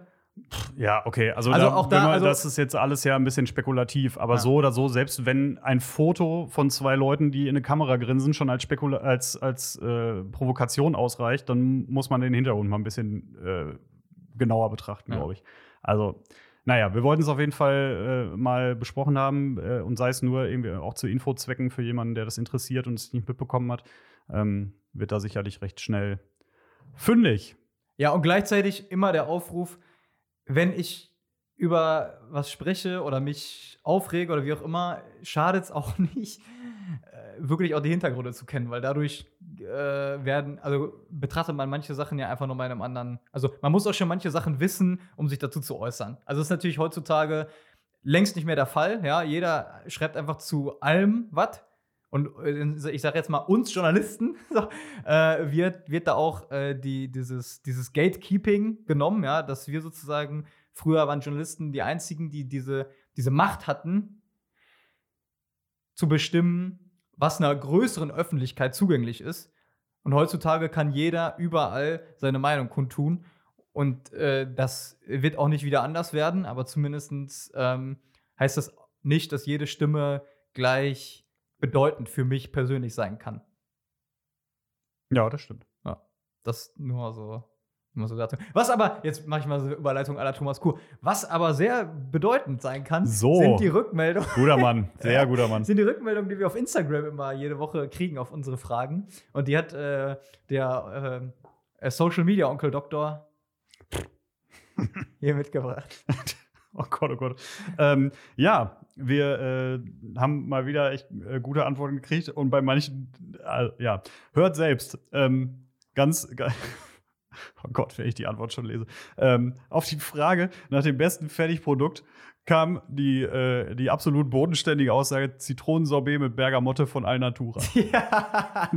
Ja, okay. Also,
Also
da,
auch da-
man,
also-
das ist jetzt alles ja ein bisschen spekulativ, aber
Ja.
so oder so, selbst wenn ein Foto von zwei Leuten, die in eine Kamera grinsen, schon als, Spekula als, als äh, Provokation ausreicht, dann muss man den Hintergrund mal ein bisschen äh, genauer betrachten,
Ja.
glaube ich. Also, naja, wir wollten es auf jeden Fall äh, mal besprochen haben äh, und sei es nur irgendwie auch zu Infozwecken für jemanden, der das interessiert und es nicht mitbekommen hat, ähm, wird da sicherlich recht schnell fündig.
Ja, und gleichzeitig immer der Aufruf, wenn ich über was spreche oder mich aufrege oder wie auch immer, schadet es auch nicht, äh, wirklich auch die Hintergründe zu kennen, weil dadurch äh, werden, also betrachtet man manche Sachen ja einfach nur bei einem anderen. Also man muss auch schon manche Sachen wissen, um sich dazu zu äußern. Also das ist natürlich heutzutage längst nicht mehr der Fall. Ja, jeder schreibt einfach zu allem was. Und äh, ich sage jetzt mal, uns Journalisten so, äh, wird, wird da auch äh, die, dieses, dieses Gatekeeping genommen, ja, dass wir sozusagen, früher waren Journalisten die einzigen, die diese, diese Macht hatten, zu bestimmen, was einer größeren Öffentlichkeit zugänglich ist. Und heutzutage kann jeder überall seine Meinung kundtun. Und äh, das wird auch nicht wieder anders werden, aber zumindest ähm, heißt das nicht, dass jede Stimme gleich bedeutend für mich persönlich sein kann.
Ja, das stimmt.
Das nur so Immer so dazu. Was aber, jetzt mache ich mal so eine Überleitung aller Thomas Kuh, was aber sehr bedeutend sein kann,
So.
sind die Rückmeldungen.
Guter Mann, sehr
Ja.
guter Mann.
sind die Rückmeldungen, die wir auf Instagram immer jede Woche kriegen auf unsere Fragen. Und die hat äh, der äh, Social Media Onkel Doktor hier mitgebracht.
Oh Gott, oh Gott. Ähm, ja, wir äh, haben mal wieder echt äh, gute Antworten gekriegt und bei manchen, äh, ja, hört selbst. Ähm, ganz, ga- oh Gott, wenn ich die Antwort schon lese. Ähm, auf die Frage nach dem besten Fertigprodukt kam die, äh, die absolut bodenständige Aussage: Zitronensorbet mit Bergamotte von Alnatura.
ja.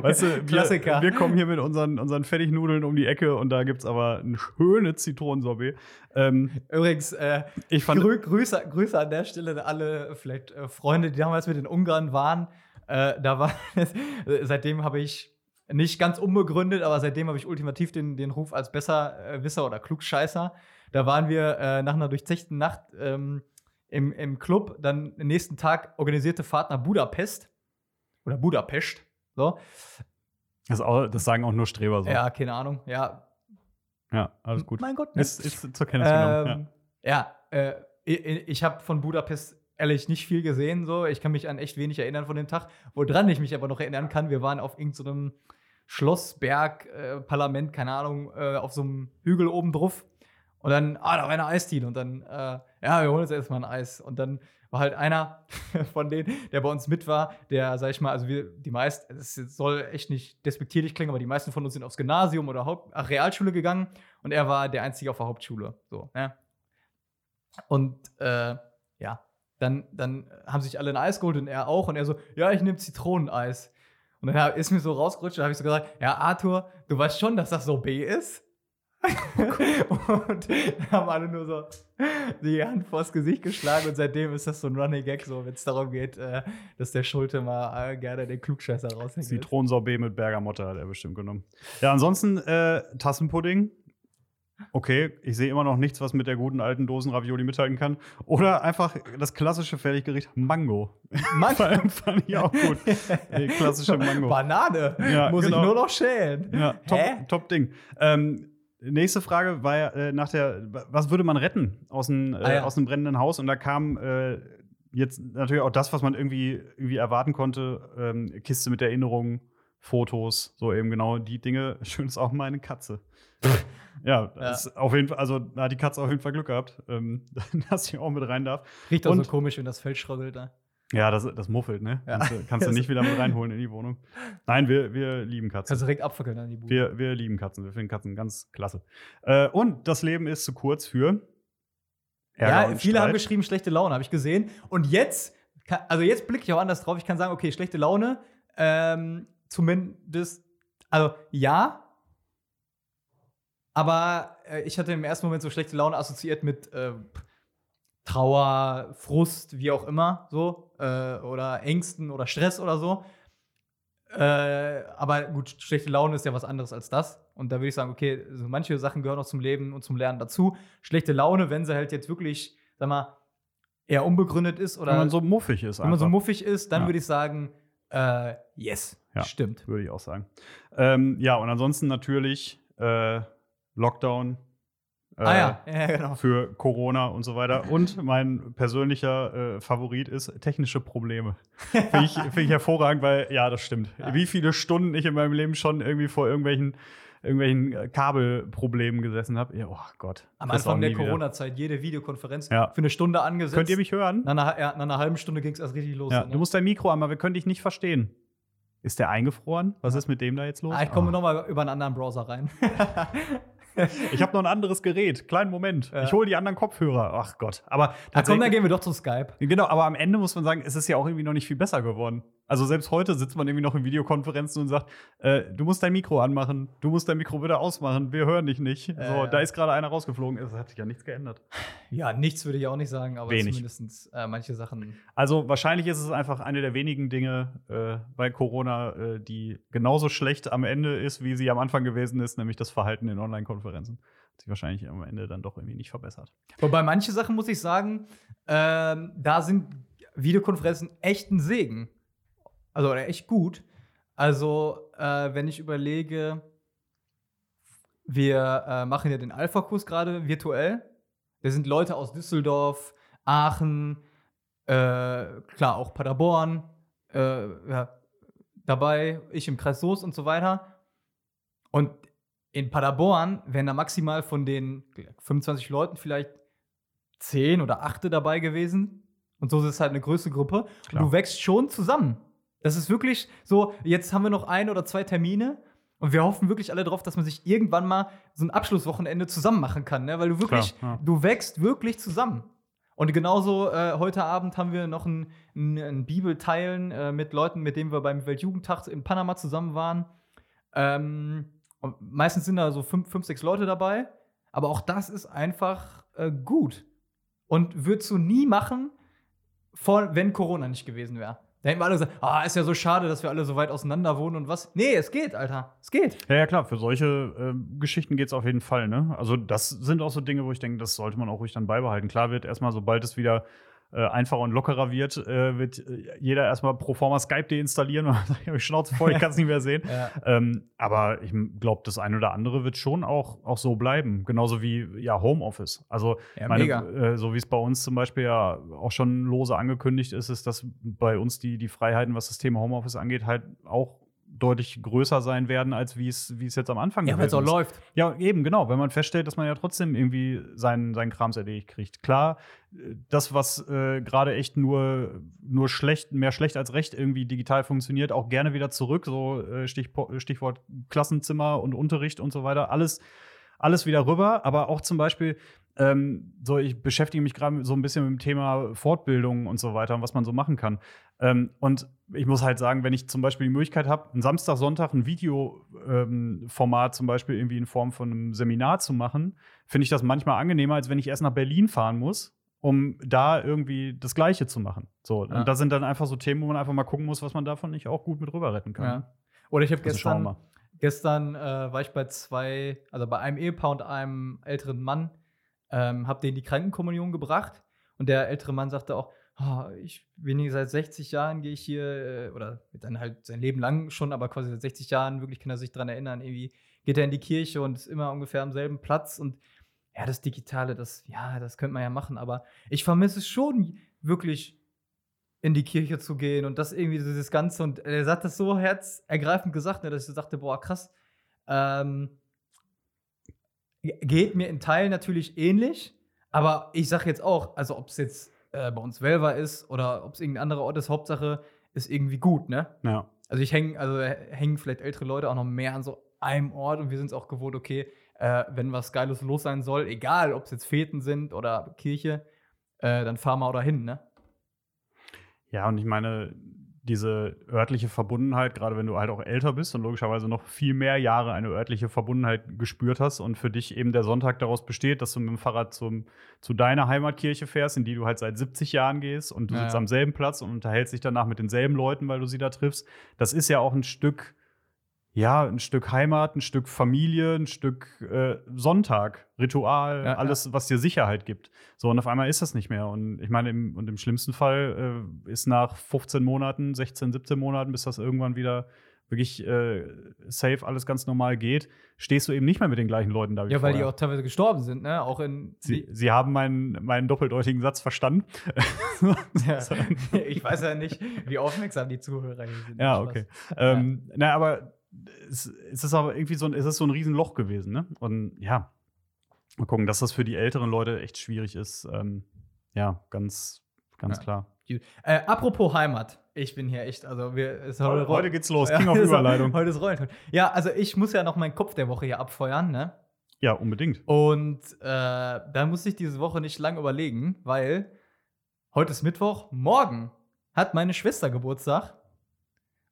Weißt du, wir,
Klassiker.
wir kommen hier mit unseren, unseren Fertignudeln um die Ecke und da gibt es aber ein schönes Zitronensorbet. Ähm,
Übrigens, äh,
ich fand.
Grü Grüße, Grüße an der Stelle an alle vielleicht äh, Freunde, die damals mit den Ungarn waren. Äh, da war seitdem habe ich nicht ganz unbegründet, aber seitdem habe ich ultimativ den, den Ruf als Besserwisser oder Klugscheißer. Da waren wir äh, nach einer durchzechten Nacht ähm, im, im Club, dann am nächsten Tag organisierte Fahrt nach Budapest oder Budapest. So.
Das, auch, das sagen auch nur Streber so.
Ja, keine Ahnung. Ja,
Ja, alles gut.
mein Gott. ne?
Ist, ist zur Kenntnis genommen.
Ähm, ja, äh, ich, ich habe von Budapest ehrlich nicht viel gesehen. So. Ich kann mich an echt wenig erinnern von dem Tag. Woran ich mich aber noch erinnern kann, wir waren auf irgendeinem Schlossberg, äh, Parlament, keine Ahnung, äh, auf so einem Hügel oben drauf. Und dann, ah, da war eine Eisdiele. Und dann, äh, ja, wir holen uns erstmal ein Eis. Und dann war halt einer von denen, der bei uns mit war, der, sag ich mal, also wir, die meisten, es soll echt nicht despektierlich klingen, aber die meisten von uns sind aufs Gymnasium oder Haupt ach, Realschule gegangen und er war der Einzige auf der Hauptschule. So, ne? Und äh, ja, dann, dann haben sich alle ein Eis geholt und er auch. Und er so, ja, ich nehme Zitroneneis. Und dann ist mir so rausgerutscht, da habe ich so gesagt, ja, Arthur, du weißt schon, dass das Sorbet ist? und haben alle nur so die Hand vors Gesicht geschlagen und seitdem ist das so ein Running Gag, so wenn es darum geht, äh, dass der Schulte mal äh, gerne den Klugscheißer raushängt.
Zitronensorbet mit Bergamotte hat er bestimmt genommen. Ja, ansonsten äh, Tassenpudding. Okay, ich sehe immer noch nichts, was mit der guten alten Dosen-Ravioli mithalten kann. Oder einfach das klassische Fertiggericht Mango.
Mann,
fand, ich auch gut. Die klassische Mango.
Banane.
Ja,
Muss
genau.
ich nur noch schälen.
Ja, top, top Ding. Ähm, nächste Frage war ja äh, nach der, was würde man retten aus einem, äh,
Ah, ja.
aus einem brennenden Haus? Und da kam äh, jetzt natürlich auch das, was man irgendwie, irgendwie erwarten konnte: ähm, Kiste mit Erinnerungen, Fotos, so eben genau die Dinge. Schön ist auch meine Katze. ja, Ist auf jeden Fall, also da hat die Katze auf jeden Fall Glück gehabt, ähm, dass sie auch mit rein darf.
Riecht auch
Und-
so komisch, wenn das Feld schroggelt da.
Ja, das, das muffelt, ne?
Ja.
Kannst, du- kannst du nicht wieder mit reinholen in die Wohnung. Nein, wir, wir lieben Katzen.
Kannst du direkt abfackeln an die Bude.
Wir, wir lieben Katzen. Wir finden Katzen ganz klasse. Äh, und das Leben ist zu kurz für. Ärger
ja, viele haben
Streit.
geschrieben, schlechte Laune, habe ich gesehen. Und jetzt, also jetzt blicke ich auch anders drauf. Ich kann sagen, okay, schlechte Laune, ähm, zumindest, also ja. Aber äh, ich hatte im ersten Moment so schlechte Laune assoziiert mit äh, Trauer, Frust, wie auch immer, so. Äh, oder Ängsten oder Stress oder so. Äh, aber gut, schlechte Laune ist ja was anderes als das. Und da würde ich sagen, okay, so manche Sachen gehören auch zum Leben und zum Lernen dazu. Schlechte Laune, wenn sie halt jetzt wirklich, sag mal, eher unbegründet ist oder
Wenn man so muffig ist,
wenn man so muffig ist, dann
Ja.
würde ich sagen, äh, yes,
Ja.
stimmt.
würde ich auch sagen. Ähm, ja, und ansonsten natürlich äh, Lockdown. Äh,
ah ja, ja, genau.
Für Corona und so weiter. Und mein persönlicher äh, Favorit ist technische Probleme. Finde ich, find ich hervorragend, weil, ja, das stimmt.
Ja.
Wie viele Stunden ich in meinem Leben schon irgendwie vor irgendwelchen, irgendwelchen Kabelproblemen gesessen habe. Ja, oh Gott.
Am Anfang der. Corona-Zeit jede Videokonferenz
Ja.
für eine Stunde angesetzt.
Könnt ihr mich hören?
Nach einer, ja, nach einer halben Stunde ging es erst richtig los.
Ja,
ne?
du musst dein Mikro an, aber wir können dich nicht verstehen. Ist der eingefroren? Was ist mit dem da jetzt los?
ah, ich komme
Oh.
noch mal über einen anderen Browser rein.
Ich habe noch ein anderes Gerät. Kleinen Moment.
Ja.
Ich hole die anderen Kopfhörer. Ach Gott. Aber
Ah, komm, dann gehen wir doch zu Skype.
genau, aber am Ende muss man sagen, es ist ja auch irgendwie noch nicht viel besser geworden. Also selbst heute sitzt man irgendwie noch in Videokonferenzen und sagt, äh, du musst dein Mikro anmachen, du musst dein Mikro wieder ausmachen, wir hören dich nicht. so,
ja.
da ist gerade einer rausgeflogen. Es hat sich ja nichts geändert.
Ja, nichts würde ich auch nicht sagen, aber
Wenig.
zumindest äh, manche Sachen.
Also wahrscheinlich ist es einfach eine der wenigen Dinge äh, bei Corona, äh, die genauso schlecht am Ende ist, wie sie am Anfang gewesen ist, nämlich das Verhalten in Online-Konferenzen. Hat sich wahrscheinlich am Ende dann doch irgendwie nicht verbessert.
Wobei manche Sachen, muss ich sagen, ähm, da sind Videokonferenzen echt ein Segen. Also oder echt gut. Also, äh, wenn ich überlege, wir äh, machen ja den Alpha-Kurs gerade virtuell. Da sind Leute aus Düsseldorf, Aachen, äh, klar auch Paderborn äh, ja, dabei, ich im Kreis Soest und so weiter. Und in Paderborn wären da maximal von den 25 Leuten vielleicht 10 oder 8 dabei gewesen. Und so ist es halt eine größere Gruppe.
Klar.
Du wächst schon zusammen. Das ist wirklich so, jetzt haben wir noch ein oder zwei Termine und wir hoffen wirklich alle drauf, dass man sich irgendwann mal so ein Abschlusswochenende zusammen machen kann, ne? weil du wirklich,
Klar, ja.
du wächst wirklich zusammen. Und genauso äh, heute Abend haben wir noch ein, ein, ein Bibelteilen äh, mit Leuten, mit denen wir beim Weltjugendtag in Panama zusammen waren. Ähm, meistens sind da so fünf, fünf, sechs Leute dabei. Aber auch das ist einfach äh, gut. Und würdest du nie machen, vor, wenn Corona nicht gewesen wäre. Da hätten wir alle gesagt, ah, ist ja so schade, dass wir alle so weit auseinander wohnen und was. Nee, es geht, Alter. Es geht.
Ja, ja, klar, für solche äh, Geschichten geht es auf jeden Fall. Ne? Also, das sind auch so Dinge, wo ich denke, das sollte man auch ruhig dann beibehalten. Klar wird erstmal, sobald es wieder äh, einfacher und lockerer wird, äh, wird äh, jeder erstmal pro forma Skype deinstallieren und sagt, ich habe Schnauze voll, ich kann es nicht mehr sehen.
Ja.
Ähm, aber ich glaube, das eine oder andere wird schon auch, auch so bleiben. Genauso wie ja, Homeoffice. Also,
Ja,
meine. Äh, so wie es bei uns zum Beispiel ja auch schon lose angekündigt ist, ist, dass bei uns die, die Freiheiten, was das Thema Homeoffice angeht, halt auch deutlich größer sein werden, als wie es wie es jetzt am Anfang
Ja, weil es auch
gewesen ist.
läuft.
Ja, eben, genau, wenn man feststellt, dass man ja trotzdem irgendwie seinen, seinen Krams erledigt kriegt. Klar, das, was äh, gerade echt nur, nur schlecht, mehr schlecht als recht irgendwie digital funktioniert, auch gerne wieder zurück. So äh, Stichwort Klassenzimmer und Unterricht und so weiter. Alles, alles wieder rüber. Aber auch zum Beispiel, ähm, so ich beschäftige mich gerade so ein bisschen mit dem Thema Fortbildung und so weiter und was man so machen kann. Ähm, und ich muss halt sagen, wenn ich zum Beispiel die Möglichkeit habe, einen Samstag, Sonntag ein Videoformat zum Beispiel irgendwie in Form von einem Seminar zu machen, finde ich das manchmal angenehmer, als wenn ich erst nach Berlin fahren muss, um da irgendwie das Gleiche zu machen. So,
Ja.
und das sind dann einfach so Themen, wo man einfach mal gucken muss, was man davon nicht auch gut mit rüber retten kann.
Ja. Oder ich habe gestern. Gestern äh, war ich bei zwei, also bei einem Ehepaar und einem älteren Mann, ähm, habe denen die Krankenkommunion gebracht. Und der ältere Mann sagte auch, "Ah, ich hier seit 60 Jahren, gehe ich hier, äh, oder dann halt sein Leben lang schon, aber quasi seit 60 Jahren, wirklich kann er sich dran erinnern, irgendwie geht er in die Kirche und ist immer ungefähr am selben Platz. Und ja, das Digitale, das, ja, das könnte man ja machen, aber ich vermisse es schon wirklich in die Kirche zu gehen und das irgendwie so dieses Ganze. Und er hat das so herzergreifend gesagt, ne, dass ich dachte, boah, krass. Ähm, ge- geht mir in Teilen natürlich ähnlich, aber ich sage jetzt auch, also ob es jetzt äh, bei uns Velva ist oder ob es irgendein anderer Ort ist, Hauptsache ist irgendwie gut, ne?
Ja.
Also ich hänge, also hängen vielleicht ältere Leute auch noch mehr an so einem Ort und wir sind es auch gewohnt, okay, äh, wenn was Geiles los sein soll, egal ob es jetzt Feten sind oder Kirche, äh, dann fahren wir auch dahin, ne?
Ja, und ich meine, diese örtliche Verbundenheit, gerade wenn du halt auch älter bist und logischerweise noch viel mehr Jahre eine örtliche Verbundenheit gespürt hast und für dich eben der Sonntag daraus besteht, dass du mit dem Fahrrad zum, zu deiner Heimatkirche fährst, in die du halt seit 70 Jahren gehst und du
Ja,
sitzt
ja.
am selben Platz und unterhältst dich danach mit denselben Leuten, weil du sie da triffst. Das ist ja auch ein Stück, ja, ein Stück Heimat, ein Stück Familie, ein Stück äh, Sonntag, Ritual,
Ja, ja.
alles, was dir Sicherheit gibt. So, und auf einmal ist das nicht mehr. Und ich meine, im, und im schlimmsten Fall äh, ist nach 15 Monaten, 16, 17 Monaten, bis das irgendwann wieder wirklich äh, safe alles ganz normal geht, stehst du eben nicht mehr mit den gleichen Leuten da wie
Ja, weil die
vorher.
auch teilweise gestorben sind, ne? Auch in.
Sie, sie haben meinen, meinen doppeldeutigen Satz verstanden.
ja, ich weiß ja nicht, wie aufmerksam die Zuhörer hier sind.
Ja, okay. Ähm, na, aber es, es ist aber irgendwie so ein, es ist so ein Riesenloch gewesen, ne? Und ja, mal gucken, dass das für die älteren Leute echt schwierig ist. Ähm, ja, ganz, ganz
Ja.
klar.
Äh, apropos Heimat. Ich bin hier echt, also wir. Es
Heute, heute geht's los,
Ja,
King of
ist-
Überleitung.
Heute ist Rollen. Ja, also ich muss ja noch meinen Kopf der Woche hier abfeuern, ne?
Ja, unbedingt.
Und äh, da muss ich diese Woche nicht lang überlegen, weil heute ist Mittwoch, morgen hat meine Schwester Geburtstag.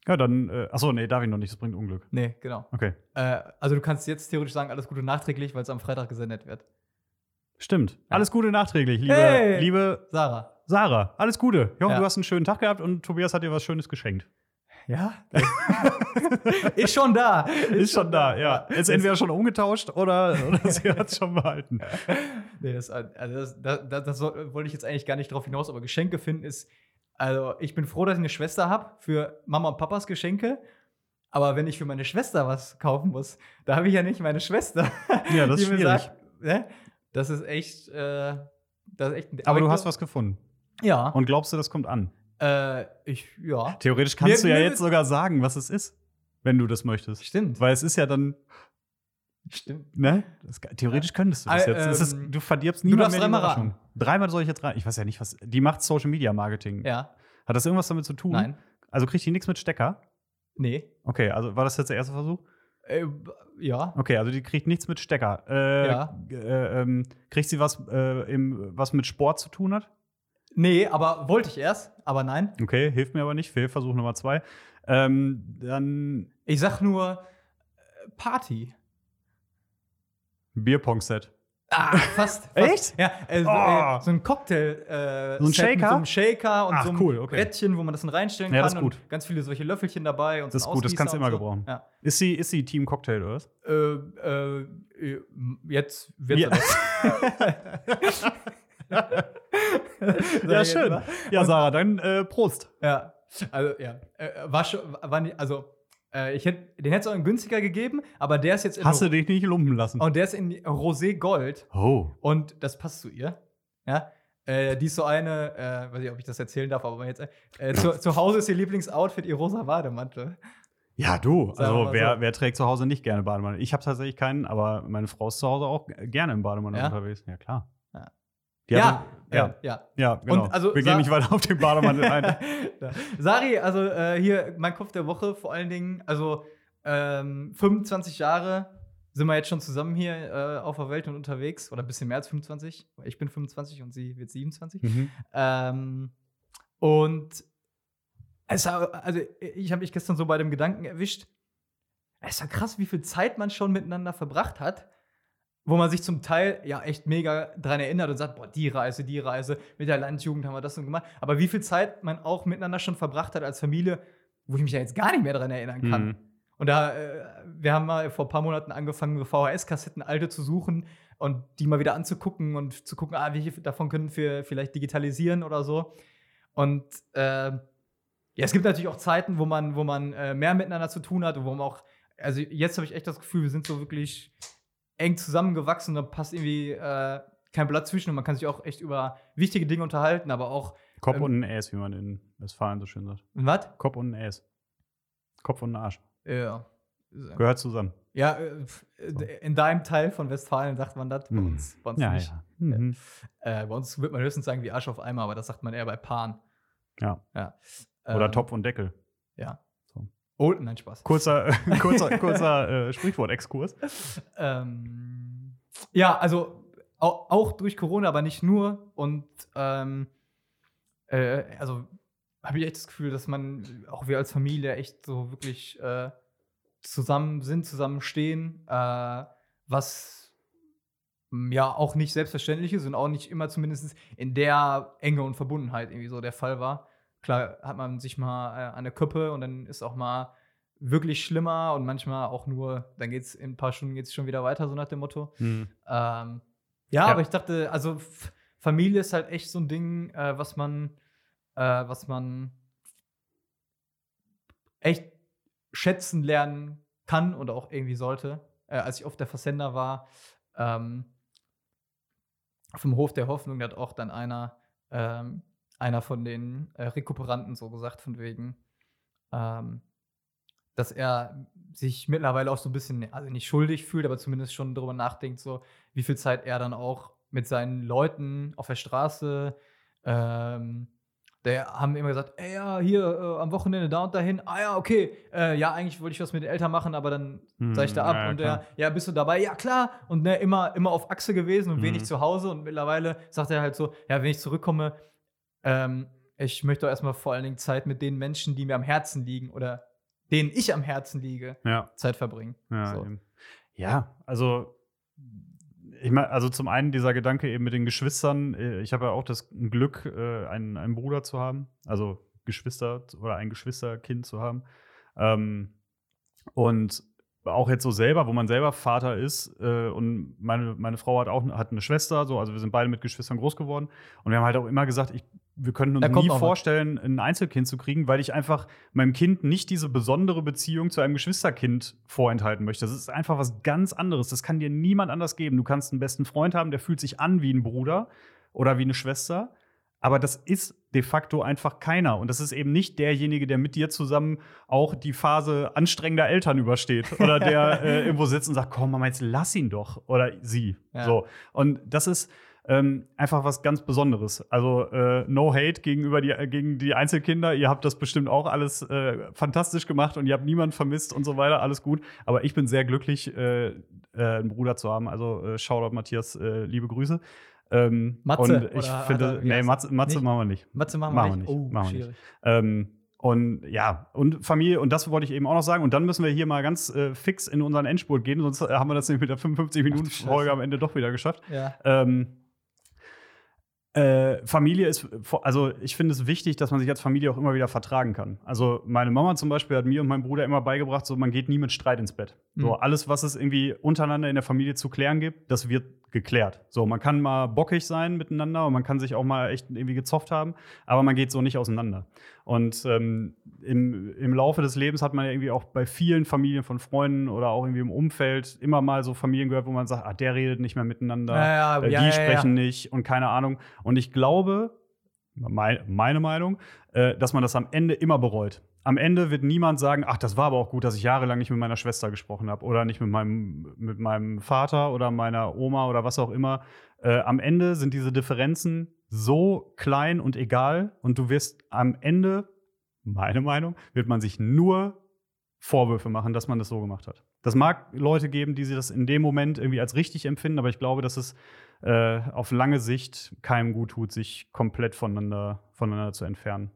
Ja, dann, äh, achso, nee, darf ich noch nicht, das bringt Unglück.
Nee, genau.
Okay.
Äh, also du kannst jetzt theoretisch sagen, alles Gute nachträglich, weil es am Freitag gesendet wird.
Stimmt. Alles Gute nachträglich, liebe,
Hey!
liebe
Sarah.
Sarah. Alles Gute. Ich hoffe,
Ja.
du hast einen schönen Tag gehabt und Tobias hat dir was Schönes geschenkt.
Ja? ist schon da.
Ist schon da, ja. Ist entweder schon umgetauscht oder, oder sie hat es schon behalten.
Nee, das, also das, das, das, das wollte ich jetzt eigentlich gar nicht drauf hinaus, aber Geschenke finden ist. Also, ich bin froh, dass ich eine Schwester habe für Mama und Papas Geschenke. Aber wenn ich für meine Schwester was kaufen muss, da habe ich ja nicht meine Schwester.
Ja, das ist schwierig.
sagt, ne? Das ist echt, äh, das ist echt ein
Aber du hast was gefunden.
Ja.
Und glaubst du, das kommt an?
äh, ich, ja.
Theoretisch kannst
Mir-
du ja jetzt sogar sagen, was es ist, wenn du das möchtest.
Stimmt.
Weil es ist ja dann,
Stimmt.
ne? Das, theoretisch könntest du das
Äh,
jetzt. es ist,
ähm,
du verdirbst
du
niemand
darfst
mehr
dreimal
Überraschung. Dreimal soll ich jetzt rein. Ich weiß ja nicht, was. Die macht Social Media Marketing.
Ja.
Hat das irgendwas damit zu tun?
Nein.
Also kriegt die nichts mit Stecker?
Nee.
Okay, also war das jetzt der erste Versuch?
Äh, ja.
Okay, also die kriegt nichts mit Stecker. Äh,
Ja.
äh, ähm, kriegt sie was, äh, im, was mit Sport zu tun hat?
Nee, aber wollte ich erst, aber nein.
Okay, hilft mir aber nicht. Fehlversuch Nummer zwei. Ähm, dann
Ich sag nur äh, Party.
Bierpong-Set.
Ah, fast. fast.
Echt?
Ja, äh, so,
Oh.
äh, so ein Cocktail. Äh,
So ein
mit
Shaker?
So einem Shaker und
Ach,
so einem
cool, okay.
Brettchen, wo man das dann reinstellen
Ja,
kann.
das ist gut.
Und ganz viele solche Löffelchen dabei. Und
Das
so
ist
ein
gut, das kannst du immer
so.
gebrauchen.
Ja.
Ist sie, ist sie Team Cocktail oder was?
Äh, äh, äh, jetzt wird
Ja.
das.
Ja, schön. Ja, Sarah, dann äh, Prost.
Ja, also ja, äh, war schon, war nicht, also äh, ich hätte, den hätte es auch in günstiger gegeben, aber der ist jetzt in
Hast du dich nicht lumpen lassen?
und der ist in Rosé Gold
Oh.
und das passt zu ihr. Ja, äh, die ist so eine, äh, weiß nicht, ob ich das erzählen darf, aber jetzt äh, zu, zu Hause ist ihr Lieblingsoutfit ihr rosa Bademantel.
Ja, du. Also, wer,
so.
wer trägt zu Hause nicht gerne Bademantel? Ich habe tatsächlich keinen, aber meine Frau ist zu Hause auch gerne im Bademantel
Ja?
unterwegs. Ja, klar.
Ja.
Die
Ja,
ja.
ja.
Ja, genau.
Und also
Wir
Sa-
gehen nicht weiter auf den Bademantel ein.
Ja. Sari, also äh, hier mein Kopf der Woche, vor allen Dingen, also ähm, 25 Jahre sind wir jetzt schon zusammen hier äh, auf der Welt und unterwegs. Oder ein bisschen mehr als 25. Ich bin 25 und sie wird 27.
Mhm.
Ähm, und es also ich habe mich gestern so bei dem Gedanken erwischt. Es war krass, wie viel Zeit man schon miteinander verbracht hat, wo man sich zum Teil ja echt mega dran erinnert und sagt, boah, die Reise, die Reise, mit der Landjugend haben wir das und gemacht. Aber wie viel Zeit man auch miteinander schon verbracht hat als Familie, wo ich mich ja jetzt gar nicht mehr dran erinnern kann.
Mhm.
Und da, äh, wir haben mal vor ein paar Monaten angefangen, VHS-Kassetten alte zu suchen und die mal wieder anzugucken und zu gucken, ah, welche davon können wir vielleicht digitalisieren oder so. Und äh, ja, es gibt natürlich auch Zeiten, wo man, wo man äh, mehr miteinander zu tun hat und wo man auch, also jetzt habe ich echt das Gefühl, wir sind so wirklich eng zusammengewachsen, da passt irgendwie äh, kein Blatt zwischen und man kann sich auch echt über wichtige Dinge unterhalten, aber auch,
Kopf
Ähm,
und ein Äs, wie man in Westfalen so schön sagt.
was?
Kopf und ein Äs. Kopf und ein Arsch.
Ja.
Gehört zusammen.
Ja, äh, in deinem Teil von Westfalen sagt man das, bei
Hm.
uns, bei uns
Ja,
nicht.
ja. Mhm.
Äh, bei uns wird man höchstens sagen wie Arsch auf Eimer, aber das sagt man eher bei Paaren.
Ja.
ja.
Oder
Ähm,
Topf und Deckel.
Ja. Oh, nein, Spaß.
Kurzer, kurzer, kurzer äh, Sprichwort-Exkurs.
Ähm, ja, also auch, auch durch Corona, aber nicht nur. Und ähm, äh, also habe ich echt das Gefühl, dass man, auch wir als Familie, echt so wirklich äh, zusammen sind, zusammen stehen, äh, was m, ja auch nicht selbstverständlich ist und auch nicht immer zumindest in der Enge und Verbundenheit irgendwie so der Fall war. Klar hat man sich mal äh, an der Köppe und dann ist auch mal wirklich schlimmer und manchmal auch nur, dann geht's in ein paar Stunden geht's schon wieder weiter, so nach dem Motto.
Mhm.
Ähm, ja,
Ja.
aber ich dachte, also Familie ist halt echt so ein Ding, äh, was man, äh, was man echt schätzen lernen kann und auch irgendwie sollte. Äh, als ich auf der Versender war, ähm, auf dem Hof der Hoffnung, da hat auch dann einer, ähm, einer von den äh, Rekuperanten so gesagt, von wegen, ähm, dass er sich mittlerweile auch so ein bisschen, also nicht schuldig fühlt, aber zumindest schon darüber nachdenkt, so wie viel Zeit er dann auch mit seinen Leuten auf der Straße, ähm, der haben immer gesagt, ey, ja, hier äh, am Wochenende da und dahin. Ah ja, okay. Äh, ja, eigentlich wollte ich was mit den Eltern machen, aber dann
Hm,
sag ich da ab
ja,
und der, ja, bist du dabei? Ja, klar. Und ne, immer, immer auf Achse gewesen und
Mhm.
wenig zu Hause. Und mittlerweile sagt er halt so, ja, wenn ich zurückkomme, ähm, ich möchte doch erstmal vor allen Dingen Zeit mit den Menschen, die mir am Herzen liegen oder denen ich am Herzen liege,
Ja.
Zeit verbringen.
Ja,
So.
ja also ich meine, also zum einen dieser Gedanke eben mit den Geschwistern. äh, Ich habe ja auch das Glück, äh, einen, einen Bruder zu haben, also Geschwister oder ein Geschwisterkind zu haben. Ähm, und auch jetzt so selber, wo man selber Vater ist äh, und meine, meine Frau hat auch hat eine Schwester, so, also wir sind beide mit Geschwistern groß geworden und wir haben halt auch immer gesagt, ich wir könnten uns nie vorstellen, ein Einzelkind zu kriegen, weil ich einfach meinem Kind nicht diese besondere Beziehung zu einem Geschwisterkind vorenthalten möchte. Das ist einfach was ganz anderes. Das kann dir niemand anders geben. Du kannst einen besten Freund haben, der fühlt sich an wie ein Bruder oder wie eine Schwester. Aber das ist de facto einfach keiner. Und das ist eben nicht derjenige, der mit dir zusammen auch die Phase anstrengender Eltern übersteht. Oder der äh, irgendwo sitzt und sagt, komm, Mama, jetzt lass ihn doch. Oder sie.
Ja.
So. Und das ist ähm, einfach was ganz Besonderes. Also äh, no hate gegenüber die, äh, gegen die Einzelkinder. Ihr habt das bestimmt auch alles äh, fantastisch gemacht und ihr habt niemanden vermisst und so weiter. Alles gut. Aber ich bin sehr glücklich, äh, äh, einen Bruder zu haben. Also äh, Shoutout Matthias, äh, liebe Grüße. Ähm,
Matze,
und ich finde,
er-
nee, Matze? Matze
Nicht?
machen wir nicht.
Matze machen,
Machen
wir
wir
nicht.
nicht.
Oh,
Machen wir nicht.
schwierig.
Ähm, und ja, und Familie, und das wollte ich eben auch noch sagen. Und dann müssen wir hier mal ganz äh, fix in unseren Endspurt gehen, sonst haben wir das nämlich mit der 55-Minuten-Folge
Scheiße.
am Ende doch wieder geschafft.
Ja.
Ähm, äh, Familie ist, also ich finde es wichtig, dass man sich als Familie auch immer wieder vertragen kann. Also meine Mama zum Beispiel hat mir und meinem Bruder immer beigebracht, so man geht nie mit Streit ins Bett. So
Mhm.
alles, was es irgendwie untereinander in der Familie zu klären gibt, das wird geklärt. So man kann mal bockig sein miteinander und man kann sich auch mal echt irgendwie gezofft haben, aber man geht so nicht auseinander. Und ähm, im, im Laufe des Lebens hat man ja irgendwie auch bei vielen Familien von Freunden oder auch irgendwie im Umfeld immer mal so Familien gehört, wo man sagt, ah, der redet nicht mehr miteinander,
Ja, ja,
äh, die
ja,
sprechen nicht und keine Ahnung. Und ich glaube, mei- meine Meinung, äh, dass man das am Ende immer bereut. Am Ende wird niemand sagen, ach, das war aber auch gut, dass ich jahrelang nicht mit meiner Schwester gesprochen habe oder nicht mit meinem, mit meinem Vater oder meiner Oma oder was auch immer. Äh, am Ende sind diese Differenzen so klein und egal und du wirst am Ende, meine Meinung, wird man sich nur Vorwürfe machen, dass man das so gemacht hat. Das mag Leute geben, die sie das in dem Moment irgendwie als richtig empfinden, aber ich glaube, dass es äh, auf lange Sicht keinem gut tut, sich komplett voneinander, voneinander zu entfernen.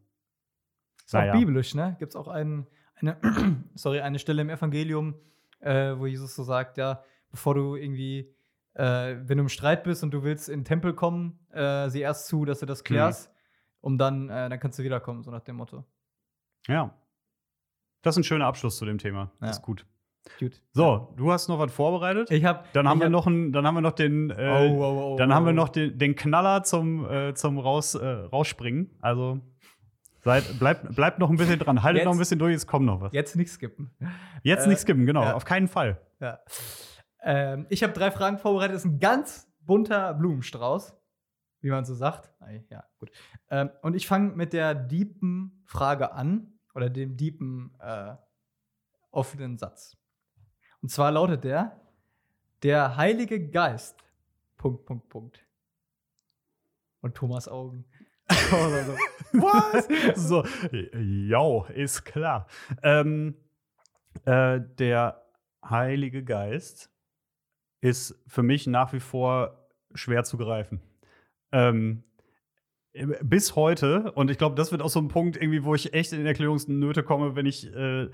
Ist auch biblisch, ne? Gibt es auch ein, eine, sorry, eine Stelle im Evangelium, äh, wo Jesus so sagt, ja, bevor du irgendwie, äh, wenn du im Streit bist und du willst in den Tempel kommen, äh, sieh erst zu, dass du das klärst, um dann, äh, dann kannst du wiederkommen, so nach dem Motto.
Ja. Das ist ein schöner Abschluss zu dem Thema. Das
Ja.
ist gut.
Gut.
So, du hast noch was vorbereitet.
Ich hab,
dann haben
ich
wir
hab-
noch einen, dann haben wir noch den, äh,
Oh, oh, oh,
dann haben wir
oh.
noch den, den Knaller zum, äh, zum raus, äh, rausspringen. Also seid, bleibt, bleibt noch ein bisschen dran. Haltet
Jetzt-
noch ein bisschen durch, jetzt kommt noch was.
Jetzt nicht skippen.
Jetzt
äh,
nicht skippen, genau,
ja.
auf keinen Fall.
Ja. Ähm, ich habe drei Fragen vorbereitet. Das ist ein ganz bunter Blumenstrauß, wie man so sagt. Ja, gut. Ähm, und ich fange mit der deepen Frage an oder dem deepen äh, offenen Satz. Und zwar lautet der: Der Heilige Geist. Punkt, Punkt, Punkt. Und Thomas Augen.
Was? so, ja, ist klar. Ähm, äh, der Heilige Geist ist für mich nach wie vor schwer zu greifen. Ähm, bis heute, und ich glaube, das wird auch so ein Punkt, irgendwie, wo ich echt in Erklärungsnöte komme, wenn ich, äh, äh,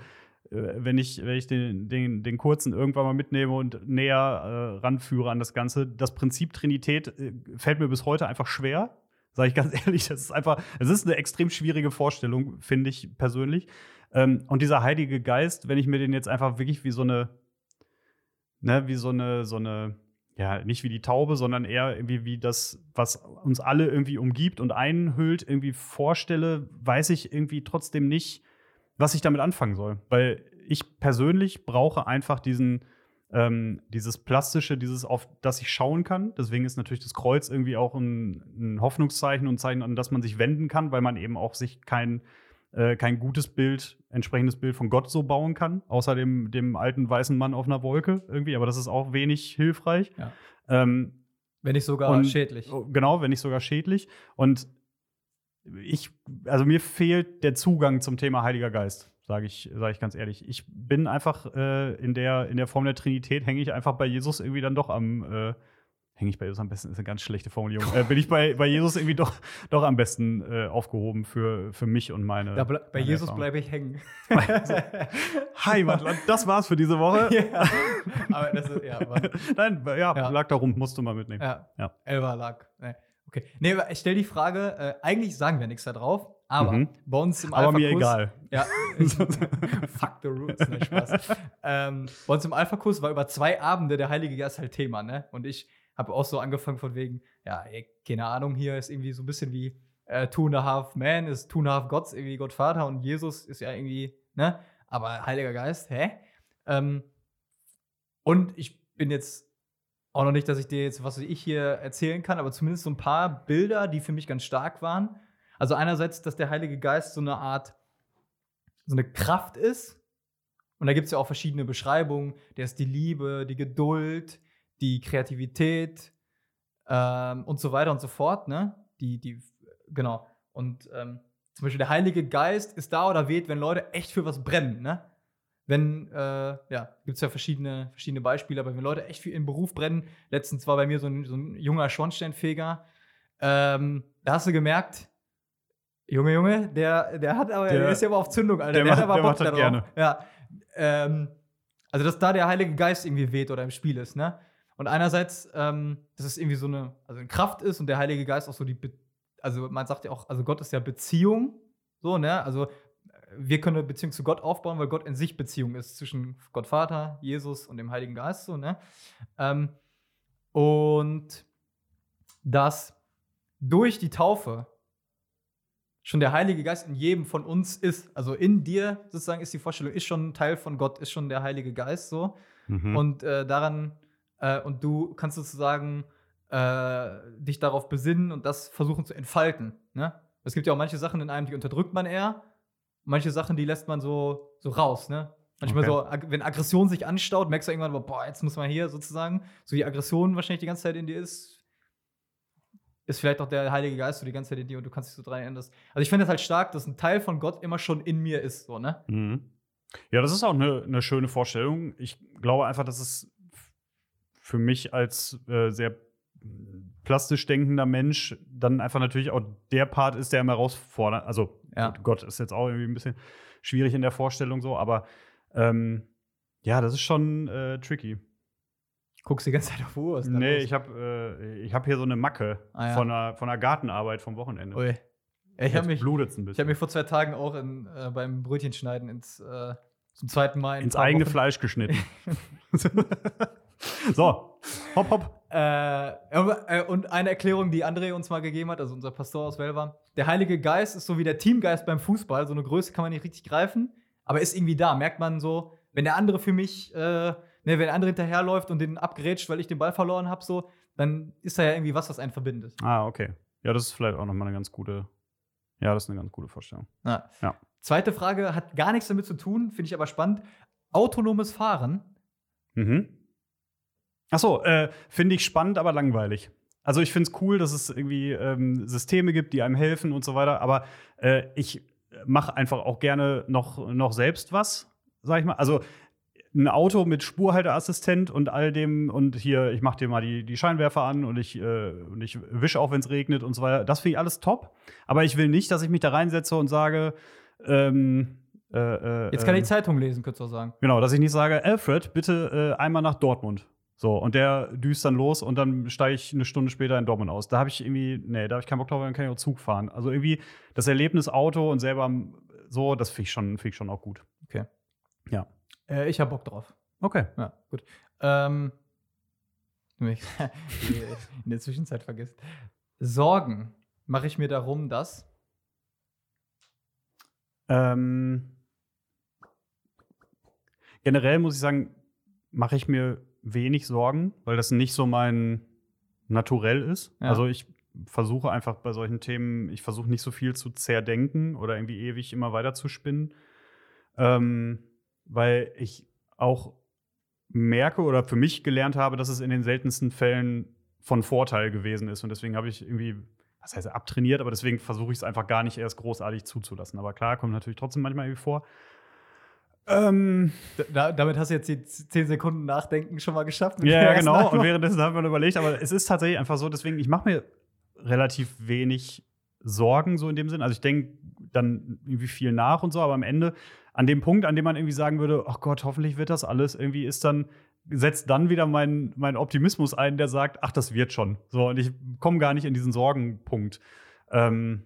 wenn ich, wenn ich den, den, den kurzen irgendwann mal mitnehme und näher äh, ranführe an das Ganze. Das Prinzip Trinität äh, fällt mir bis heute einfach schwer. Sage ich ganz ehrlich, das ist einfach, es ist eine extrem schwierige Vorstellung, finde ich persönlich. Ähm, und dieser Heilige Geist, wenn ich mir den jetzt einfach wirklich wie so eine, ne, wie so eine, so eine, ja, nicht wie die Taube, sondern eher irgendwie wie das, was uns alle irgendwie umgibt und einhüllt, irgendwie vorstelle, weiß ich irgendwie trotzdem nicht, was ich damit anfangen soll. Weil ich persönlich brauche einfach diesen, ähm, dieses Plastische, dieses, auf das ich schauen kann. Deswegen ist natürlich das Kreuz irgendwie auch ein, ein Hoffnungszeichen und ein Zeichen, an das man sich wenden kann, weil man eben auch sich kein, äh, kein gutes Bild, entsprechendes Bild von Gott so bauen kann, außer dem, dem alten weißen Mann auf einer Wolke irgendwie. Aber das ist auch wenig hilfreich.
Ja.
Ähm,
Wenn nicht sogar
Und-
schädlich.
Oh, Genau, wenn nicht sogar schädlich. Und ich, also mir fehlt der Zugang zum Thema Heiliger Geist, sage ich, sage ich ganz ehrlich. Ich bin einfach äh, in, der, in der Form der Trinität, hänge ich einfach bei Jesus irgendwie dann doch am, äh, hänge ich bei Jesus am besten, ist eine ganz schlechte Formulierung. äh, bin ich bei, bei Jesus irgendwie doch, doch am besten äh, aufgehoben für, für mich und meine.
Da bei
meine
Jesus bleibe ich hängen.
Heimatland, das war's für diese Woche.
ja. Aber das ist, ja,
Nein, ja,
Ja.
lag da rum, musst du mal mitnehmen.
ja.
Ja.
Elva lag. Nee. Okay. Nee, aber ich stelle die Frage, äh, eigentlich sagen wir nichts da drauf, aber
Mhm.
bei uns im
Aber mir
Alpha-Kurs-
egal.
Ja. Fuck the rules, ne, Spaß. ähm, bei uns im Alpha-Kurs war über zwei Abende der Heilige Geist halt Thema, ne? Und ich habe auch so angefangen von wegen, ja, ey, keine Ahnung, hier ist irgendwie so ein bisschen wie äh, Two and a Half Man ist Two and a Half Gods, irgendwie Gott Vater und Jesus ist ja irgendwie, ne? Aber Heiliger Geist, hä? Ähm, und ich bin jetzt auch noch nicht, dass ich dir jetzt, was ich hier erzählen kann, aber zumindest so ein paar Bilder, die für mich ganz stark waren. Also einerseits, dass der Heilige Geist so eine Art, so eine Kraft ist. Und da gibt es ja auch verschiedene Beschreibungen. Der ist die Liebe, die Geduld, die Kreativität ähm, und so weiter und so fort. Ne? Die, die, genau. Und ähm, zum Beispiel der Heilige Geist ist da oder weht, wenn Leute echt für was brennen. Ne? Wenn, äh, ja, gibt es ja verschiedene, verschiedene Beispiele, aber wenn Leute echt für ihren Beruf brennen, letztens war bei mir so ein, so ein junger Schornsteinfeger, ähm, da hast du gemerkt, Junge, Junge, der, der hat aber, der, der ist ja aber auf Zündung, Alter.
Der,
der
macht,
hat aber Bock darauf.
gerne.
Ja. Ähm, also, dass da der Heilige Geist irgendwie weht oder im Spiel ist, ne? Und einerseits, ähm, dass es irgendwie so eine, also eine Kraft ist und der Heilige Geist auch so die, Be also man sagt ja auch, also Gott ist ja Beziehung, so, ne? Also wir können eine Beziehung zu Gott aufbauen, weil Gott in sich Beziehung ist zwischen Gott Vater, Jesus und dem Heiligen Geist, so, ne? Ähm, und dass durch die Taufe schon der Heilige Geist in jedem von uns ist. Also in dir sozusagen ist die Vorstellung, ist schon ein Teil von Gott, ist schon der Heilige Geist so.
Mhm.
Und äh, daran, äh, und du kannst sozusagen äh, dich darauf besinnen und das versuchen zu entfalten. Ne? Es gibt ja auch manche Sachen in einem, die unterdrückt man eher. Manche Sachen, die lässt man so, so raus. Ne? Manchmal
Okay.
so, wenn Aggression sich anstaut, merkst du irgendwann, boah, jetzt muss man hier sozusagen, so die Aggression wahrscheinlich die ganze Zeit in dir ist, ist vielleicht auch der Heilige Geist so die ganze Zeit in dir und du kannst dich so dran erinnern. Also ich finde es halt stark, dass ein Teil von Gott immer schon in mir ist, so, ne?
Mhm. Ja, das ist auch eine, eine schöne Vorstellung. Ich glaube einfach, dass es für mich als äh, sehr plastisch denkender Mensch dann einfach natürlich auch der Part ist, der immer herausfordert. Also
Ja.
Gott ist jetzt auch irgendwie ein bisschen schwierig in der Vorstellung so, aber ähm, ja, das ist schon äh, tricky.
Guckst die ganze Zeit auf Uhr. was
Nee,
los?
ich habe äh, ich hab hier so eine Macke
Ah, ja.
von, einer, von einer Gartenarbeit vom Wochenende.
Ui. Ich habe mich, ich hab mich vor zwei Tagen auch in, äh, beim Brötchenschneiden ins, äh, zum zweiten Mal in
ins eigene
Wochen-
Fleisch geschnitten. so, hopp, hopp.
Äh, äh, und eine Erklärung, die André uns mal gegeben hat, also unser Pastor aus Welver. Der Heilige Geist ist so wie der Teamgeist beim Fußball. So eine Größe kann man nicht richtig greifen, aber ist irgendwie da. Merkt man so, wenn der andere für mich, äh, ne, wenn der andere hinterherläuft und den abgrätscht, weil ich den Ball verloren habe, so, dann ist da ja irgendwie was, was einen verbindet.
Ah, okay. Ja, das ist vielleicht auch nochmal eine ganz gute. Ja, das ist eine ganz gute Vorstellung.
Ja.
Ja.
Zweite Frage hat gar nichts damit zu tun, finde ich aber spannend. Autonomes Fahren.
Mhm. Achso, äh, finde ich spannend, aber langweilig. Also ich finde es cool, dass es irgendwie ähm, Systeme gibt, die einem helfen und so weiter, aber äh, ich mache einfach auch gerne noch, noch selbst was, sag ich mal. Also ein Auto mit Spurhalteassistent und all dem und hier, ich mache dir mal die, die Scheinwerfer an und ich, äh, und ich wische auch, wenn es regnet und so weiter. Das finde ich alles top. Aber ich will nicht, dass ich mich da reinsetze und sage, ähm, äh, äh,
Jetzt kann
ähm,
ich Zeitung lesen, könntest du auch sagen.
Genau, dass ich nicht sage, Alfred, bitte äh, einmal nach Dortmund. So, und der düst dann los und dann steige ich eine Stunde später in Dortmund aus. Da habe ich irgendwie, nee, da habe ich keinen Bock drauf, dann kann ich auch Zug fahren. Also irgendwie das Erlebnis Auto und selber so, das finde ich, schon- find ich schon auch gut.
Äh, ich habe Bock drauf.
Okay.
Ja, gut. Ähm, in der Zwischenzeit vergessen. Sorgen mache ich mir darum, dass.
Ähm, generell muss ich sagen, mache ich mir wenig Sorgen, weil das nicht so mein Naturell ist.
Ja.
Also ich versuche einfach bei solchen Themen, ich versuche nicht so viel zu zerdenken oder irgendwie ewig immer weiter zu spinnen, ähm, weil ich auch merke oder für mich gelernt habe, dass es in den seltensten Fällen von Vorteil gewesen ist. Und deswegen habe ich irgendwie, was heißt abtrainiert, aber deswegen versuche ich es einfach gar nicht erst großartig zuzulassen. Aber klar, kommt natürlich trotzdem manchmal irgendwie vor. Ähm,
Da, damit hast du jetzt die 10 Sekunden Nachdenken schon mal geschafft.
ja, ja, genau. Und währenddessen haben wir überlegt, aber es ist tatsächlich einfach so, deswegen, ich mache mir relativ wenig Sorgen, so in dem Sinn. Also ich denke dann irgendwie viel nach und so, aber am Ende, an dem Punkt, an dem man irgendwie sagen würde, ach Gott, hoffentlich wird das alles, irgendwie ist dann, setzt dann wieder mein, mein Optimismus ein, der sagt, ach, das wird schon. So, und ich komme gar nicht in diesen Sorgenpunkt. Ähm,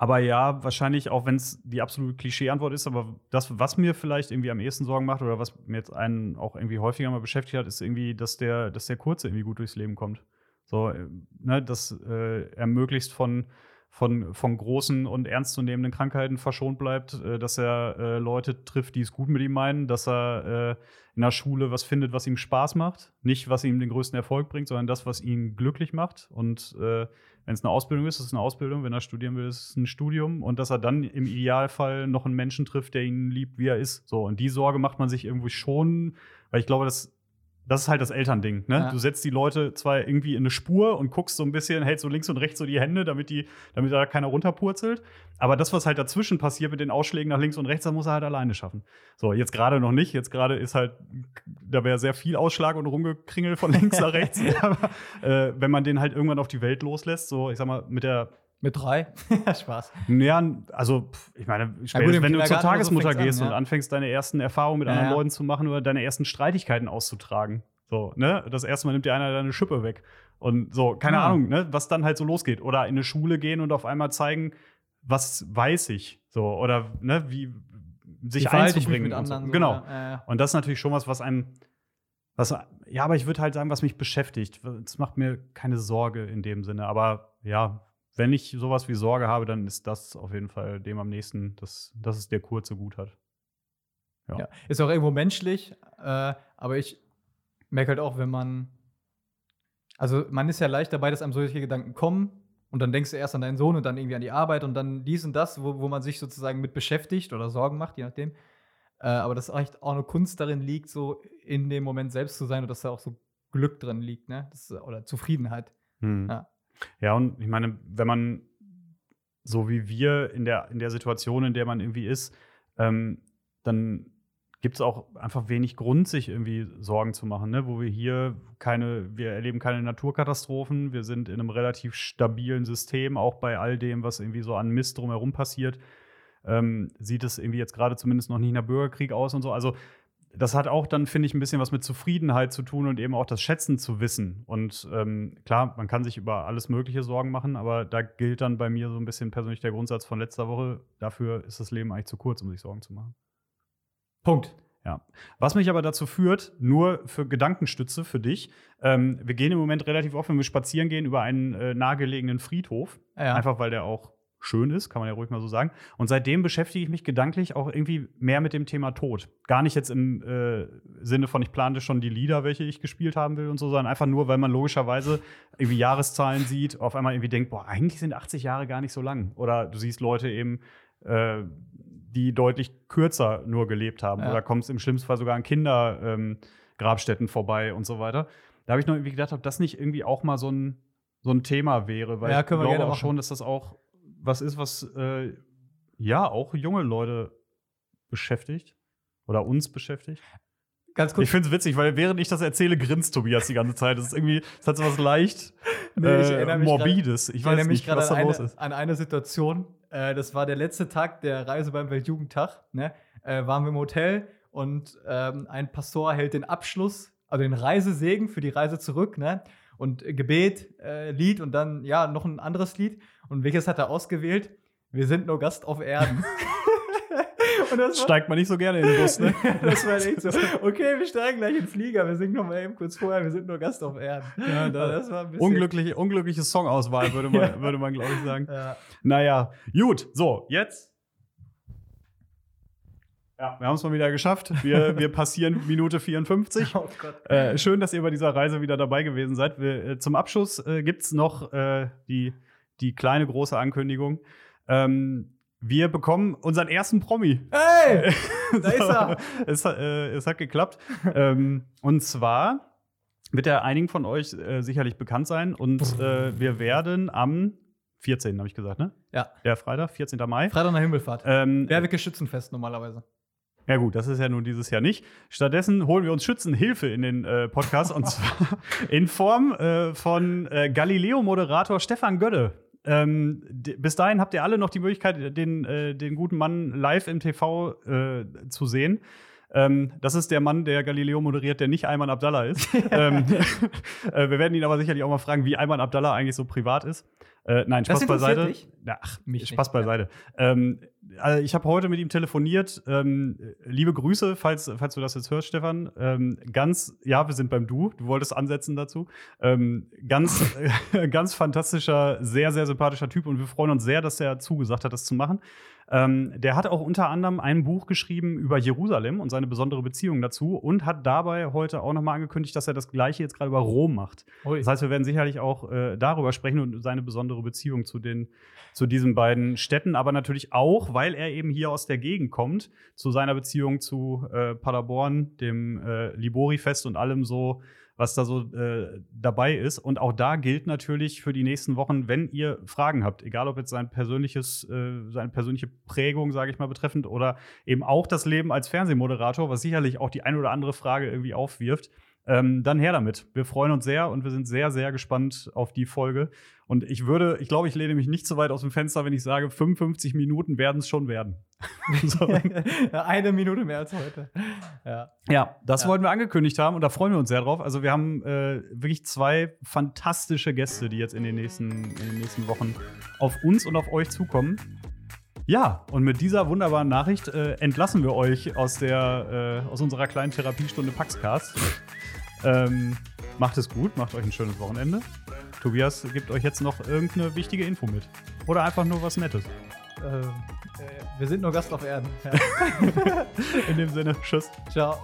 aber ja, wahrscheinlich, auch wenn es die absolute Klischee-Antwort ist, aber das, was mir vielleicht irgendwie am ehesten Sorgen macht oder was mir jetzt einen auch irgendwie häufiger mal beschäftigt hat, ist irgendwie, dass der, dass der Kurze irgendwie gut durchs Leben kommt. So, äh, ne, dass äh, er möglichst von, von, von großen und ernstzunehmenden Krankheiten verschont bleibt, äh, dass er äh, Leute trifft, die es gut mit ihm meinen, dass er äh, in der Schule was findet, was ihm Spaß macht. Nicht, was ihm den größten Erfolg bringt, sondern das, was ihn glücklich macht. Und wenn es eine Ausbildung ist, ist es eine Ausbildung. Wenn er studieren will, ist es ein Studium. Und dass er dann im Idealfall noch einen Menschen trifft, der ihn liebt, wie er ist. So, und die Sorge macht man sich irgendwie schon, weil ich glaube, dass das ist halt das Elternding. Ne?
Ja.
Du setzt die Leute zwar irgendwie in eine Spur und guckst so ein bisschen, hältst so links und rechts so die Hände, damit, die, damit da keiner runterpurzelt. Aber das, was halt dazwischen passiert mit den Ausschlägen nach links und rechts, das muss er halt alleine schaffen. So, jetzt gerade noch nicht. Jetzt gerade ist halt, da wäre sehr viel Ausschlag und Rumgekringel von links nach rechts. Aber äh, wenn man den halt irgendwann auf die Welt loslässt, so, ich sag mal, mit der
Mit drei? Spaß.
ja, also ich meine,
im
spätestens, wenn du zur
oder so
Tagesmutter
fängt's an,
gehst
ja.
und anfängst, deine ersten Erfahrungen mit
Ja,
anderen
ja.
Leuten zu machen oder deine ersten Streitigkeiten auszutragen. So, ne? Das erste Mal nimmt dir einer deine Schippe weg. Und so, keine
Ja.
Ahnung, ne, was dann halt so losgeht. Oder in eine Schule gehen und auf einmal zeigen, was weiß ich. So, oder ne, wie sich
Wie verhalte ich mich
einzubringen.
mit
und so.
anderen. so,
genau.
Ja, ja, ja.
Und das ist natürlich schon was, was einem, was, ja, aber ich würde halt sagen, was mich beschäftigt. Es macht mir keine Sorge in dem Sinne. Aber ja, wenn ich sowas wie Sorge habe, dann ist das auf jeden Fall dem am nächsten, dass, dass es der kurze gut hat. Ja.
Ja. Ist auch irgendwo menschlich, äh, aber ich merke halt auch, wenn man. Also, man ist ja leicht dabei, dass einem solche Gedanken kommen und dann denkst du erst an deinen Sohn und dann irgendwie an die Arbeit und dann dies und das, wo, wo man sich sozusagen mit beschäftigt oder Sorgen macht, je nachdem. Äh, aber dass echt auch eine Kunst darin liegt, so in dem Moment selbst zu sein und dass da auch so Glück drin liegt, ne? Das, oder Zufriedenheit.
Hm.
Ja.
Ja, und ich meine, wenn man so wie wir in der, in der Situation, in der man irgendwie ist, ähm, dann gibt es auch einfach wenig Grund, sich irgendwie Sorgen zu machen, ne? wo wir hier keine, wir erleben keine Naturkatastrophen, wir sind in einem relativ stabilen System, auch bei all dem, was irgendwie so an Mist drumherum passiert, ähm, sieht es irgendwie jetzt gerade zumindest noch nicht nach Bürgerkrieg aus und so. Also das hat auch dann, finde ich, ein bisschen was mit Zufriedenheit zu tun und eben auch das Schätzen zu wissen. Und ähm, klar, man kann sich über alles Mögliche Sorgen machen, aber da gilt dann bei mir so ein bisschen persönlich der Grundsatz von letzter Woche, dafür ist das Leben eigentlich zu kurz, um sich Sorgen zu machen.
Punkt.
Was mich aber dazu führt, nur für Gedankenstütze für dich, ähm, wir gehen im Moment relativ oft, wenn wir spazieren gehen, über einen äh, nahegelegenen Friedhof.
Ja.
Einfach weil der auch schön ist, kann man ja ruhig mal so sagen. Und seitdem beschäftige ich mich gedanklich auch irgendwie mehr mit dem Thema Tod. Gar nicht jetzt im äh, Sinne von, ich plante schon die Lieder, welche ich gespielt haben will und so, sondern einfach nur, weil man logischerweise irgendwie Jahreszahlen sieht, auf einmal irgendwie denkt, boah, eigentlich sind 80 Jahre gar nicht so lang. Oder du siehst Leute eben, äh, die deutlich kürzer nur gelebt haben.
Ja.
Oder kommst im schlimmsten Fall sogar an Kindergrabstätten ähm, vorbei und so weiter. Da habe ich noch irgendwie gedacht, ob das nicht irgendwie auch mal so ein, so ein Thema wäre, weil
Ja,
ich
können wir
glaube auch
machen.
schon, dass das auch was ist, was äh, ja auch junge Leute beschäftigt oder uns beschäftigt.
Ganz kurz.
Ich finde es witzig, weil während ich das erzähle, grinst Tobias die ganze Zeit. Das ist irgendwie, das hat so was leicht
Nee, ich
äh, morbides. Ich
Ich
weiß
mich
nicht,
gerade
was
an,
da los
eine-
ist.
an eine Situation. Äh, das war der letzte Tag der Reise beim Weltjugendtag. Ne? Äh, waren wir im Hotel und ähm, ein Pastor hält den Abschluss, also den Reisesegen für die Reise zurück. Ne? Und Gebet, äh, Lied und dann ja noch ein anderes Lied. Und welches hat er ausgewählt? Wir sind nur Gast auf Erden. und das
Steigt man nicht so gerne in den Bus, ne?
das war echt so. Okay, wir steigen gleich in den Flieger. Wir singen noch mal eben kurz vorher. Wir sind nur Gast auf Erden.
Ja, da-
das war ein bisschen.
Unglückliche, unglückliche Songauswahl, würde man, würde man glaube ich, sagen.
Ja.
Naja, gut. So, jetzt. Ja, wir haben es mal wieder geschafft. Wir, wir passieren Minute 54.
Oh.
Äh, schön, dass ihr bei dieser Reise wieder dabei gewesen seid. Wir, äh, zum Abschluss äh, gibt es noch äh, die, die kleine große Ankündigung. Ähm, wir bekommen unseren ersten Promi.
Hey! Da ist er.
es, hat- äh, es hat geklappt. ähm, und zwar wird er einigen von euch äh, sicherlich bekannt sein. Und äh, wir werden am 14. habe ich gesagt, ne?
Ja.
Der Freitag, 14. Mai.
Freitag nach Himmelfahrt.
Ähm,
Werwicke Schützenfest normalerweise.
Ja gut, das ist ja nun dieses Jahr nicht. Stattdessen holen wir uns Schützenhilfe in den äh, Podcast und zwar in Form äh, von äh, Galileo-Moderator Stefan Gödde. Ähm, bis dahin habt ihr alle noch die Möglichkeit, den, äh, den guten Mann live im TV äh, zu sehen. Ähm, das ist der Mann, der Galileo moderiert, der nicht Ayman Abdallah ist. ähm, äh, wir werden ihn aber sicherlich auch mal fragen, wie Ayman Abdallah eigentlich so privat ist. Äh, nein, Spaß beiseite.
Dich?
Ach, Mich Spaß nicht, beiseite. Ja. Ähm, also ich habe heute mit ihm telefoniert. Ähm, liebe Grüße, falls, falls du das jetzt hörst, Stefan. Ähm, ganz, ja, wir sind beim Du. Du wolltest ansetzen dazu. Ähm, ganz, ganz fantastischer, sehr, sehr sympathischer Typ und wir freuen uns sehr, dass er zugesagt hat, das zu machen. Ähm, der hat auch unter anderem ein Buch geschrieben über Jerusalem und seine besondere Beziehung dazu und hat dabei heute auch nochmal angekündigt, dass er das Gleiche jetzt gerade über Rom macht. Ui. Das heißt, wir werden sicherlich auch äh, darüber sprechen und seine besondere Beziehung zu, den, zu diesen beiden Städten, aber natürlich auch, weil er eben hier aus der Gegend kommt, zu seiner Beziehung zu äh, Paderborn, dem äh, Libori-Fest und allem so was da so äh, dabei ist. Und auch da gilt natürlich für die nächsten Wochen, wenn ihr Fragen habt, egal ob jetzt sein persönliches, äh, seine persönliche Prägung, sage ich mal, betreffend oder eben auch das Leben als Fernsehmoderator, was sicherlich auch die ein oder andere Frage irgendwie aufwirft, ähm, dann her damit. Wir freuen uns sehr und wir sind sehr, sehr gespannt auf die Folge. Und ich würde, ich glaube, ich lehne mich nicht so weit aus dem Fenster, wenn ich sage, 55 Minuten werden es schon werden.
so. Eine Minute mehr als heute.
Ja, ja das ja. wollten wir angekündigt haben und da freuen wir uns sehr drauf. Also wir haben äh, wirklich zwei fantastische Gäste, die jetzt in den, nächsten, in den nächsten Wochen auf uns und auf euch zukommen. Ja, und mit dieser wunderbaren Nachricht äh, entlassen wir euch aus, der, äh, aus unserer kleinen Therapiestunde Paxcast. Ähm, macht es gut, macht euch ein schönes Wochenende. Tobias gibt euch jetzt noch irgendeine wichtige Info mit. Oder einfach nur was Nettes.
Ähm, äh, wir sind nur Gast auf Erden. Ja.
In dem Sinne, tschüss.
Ciao.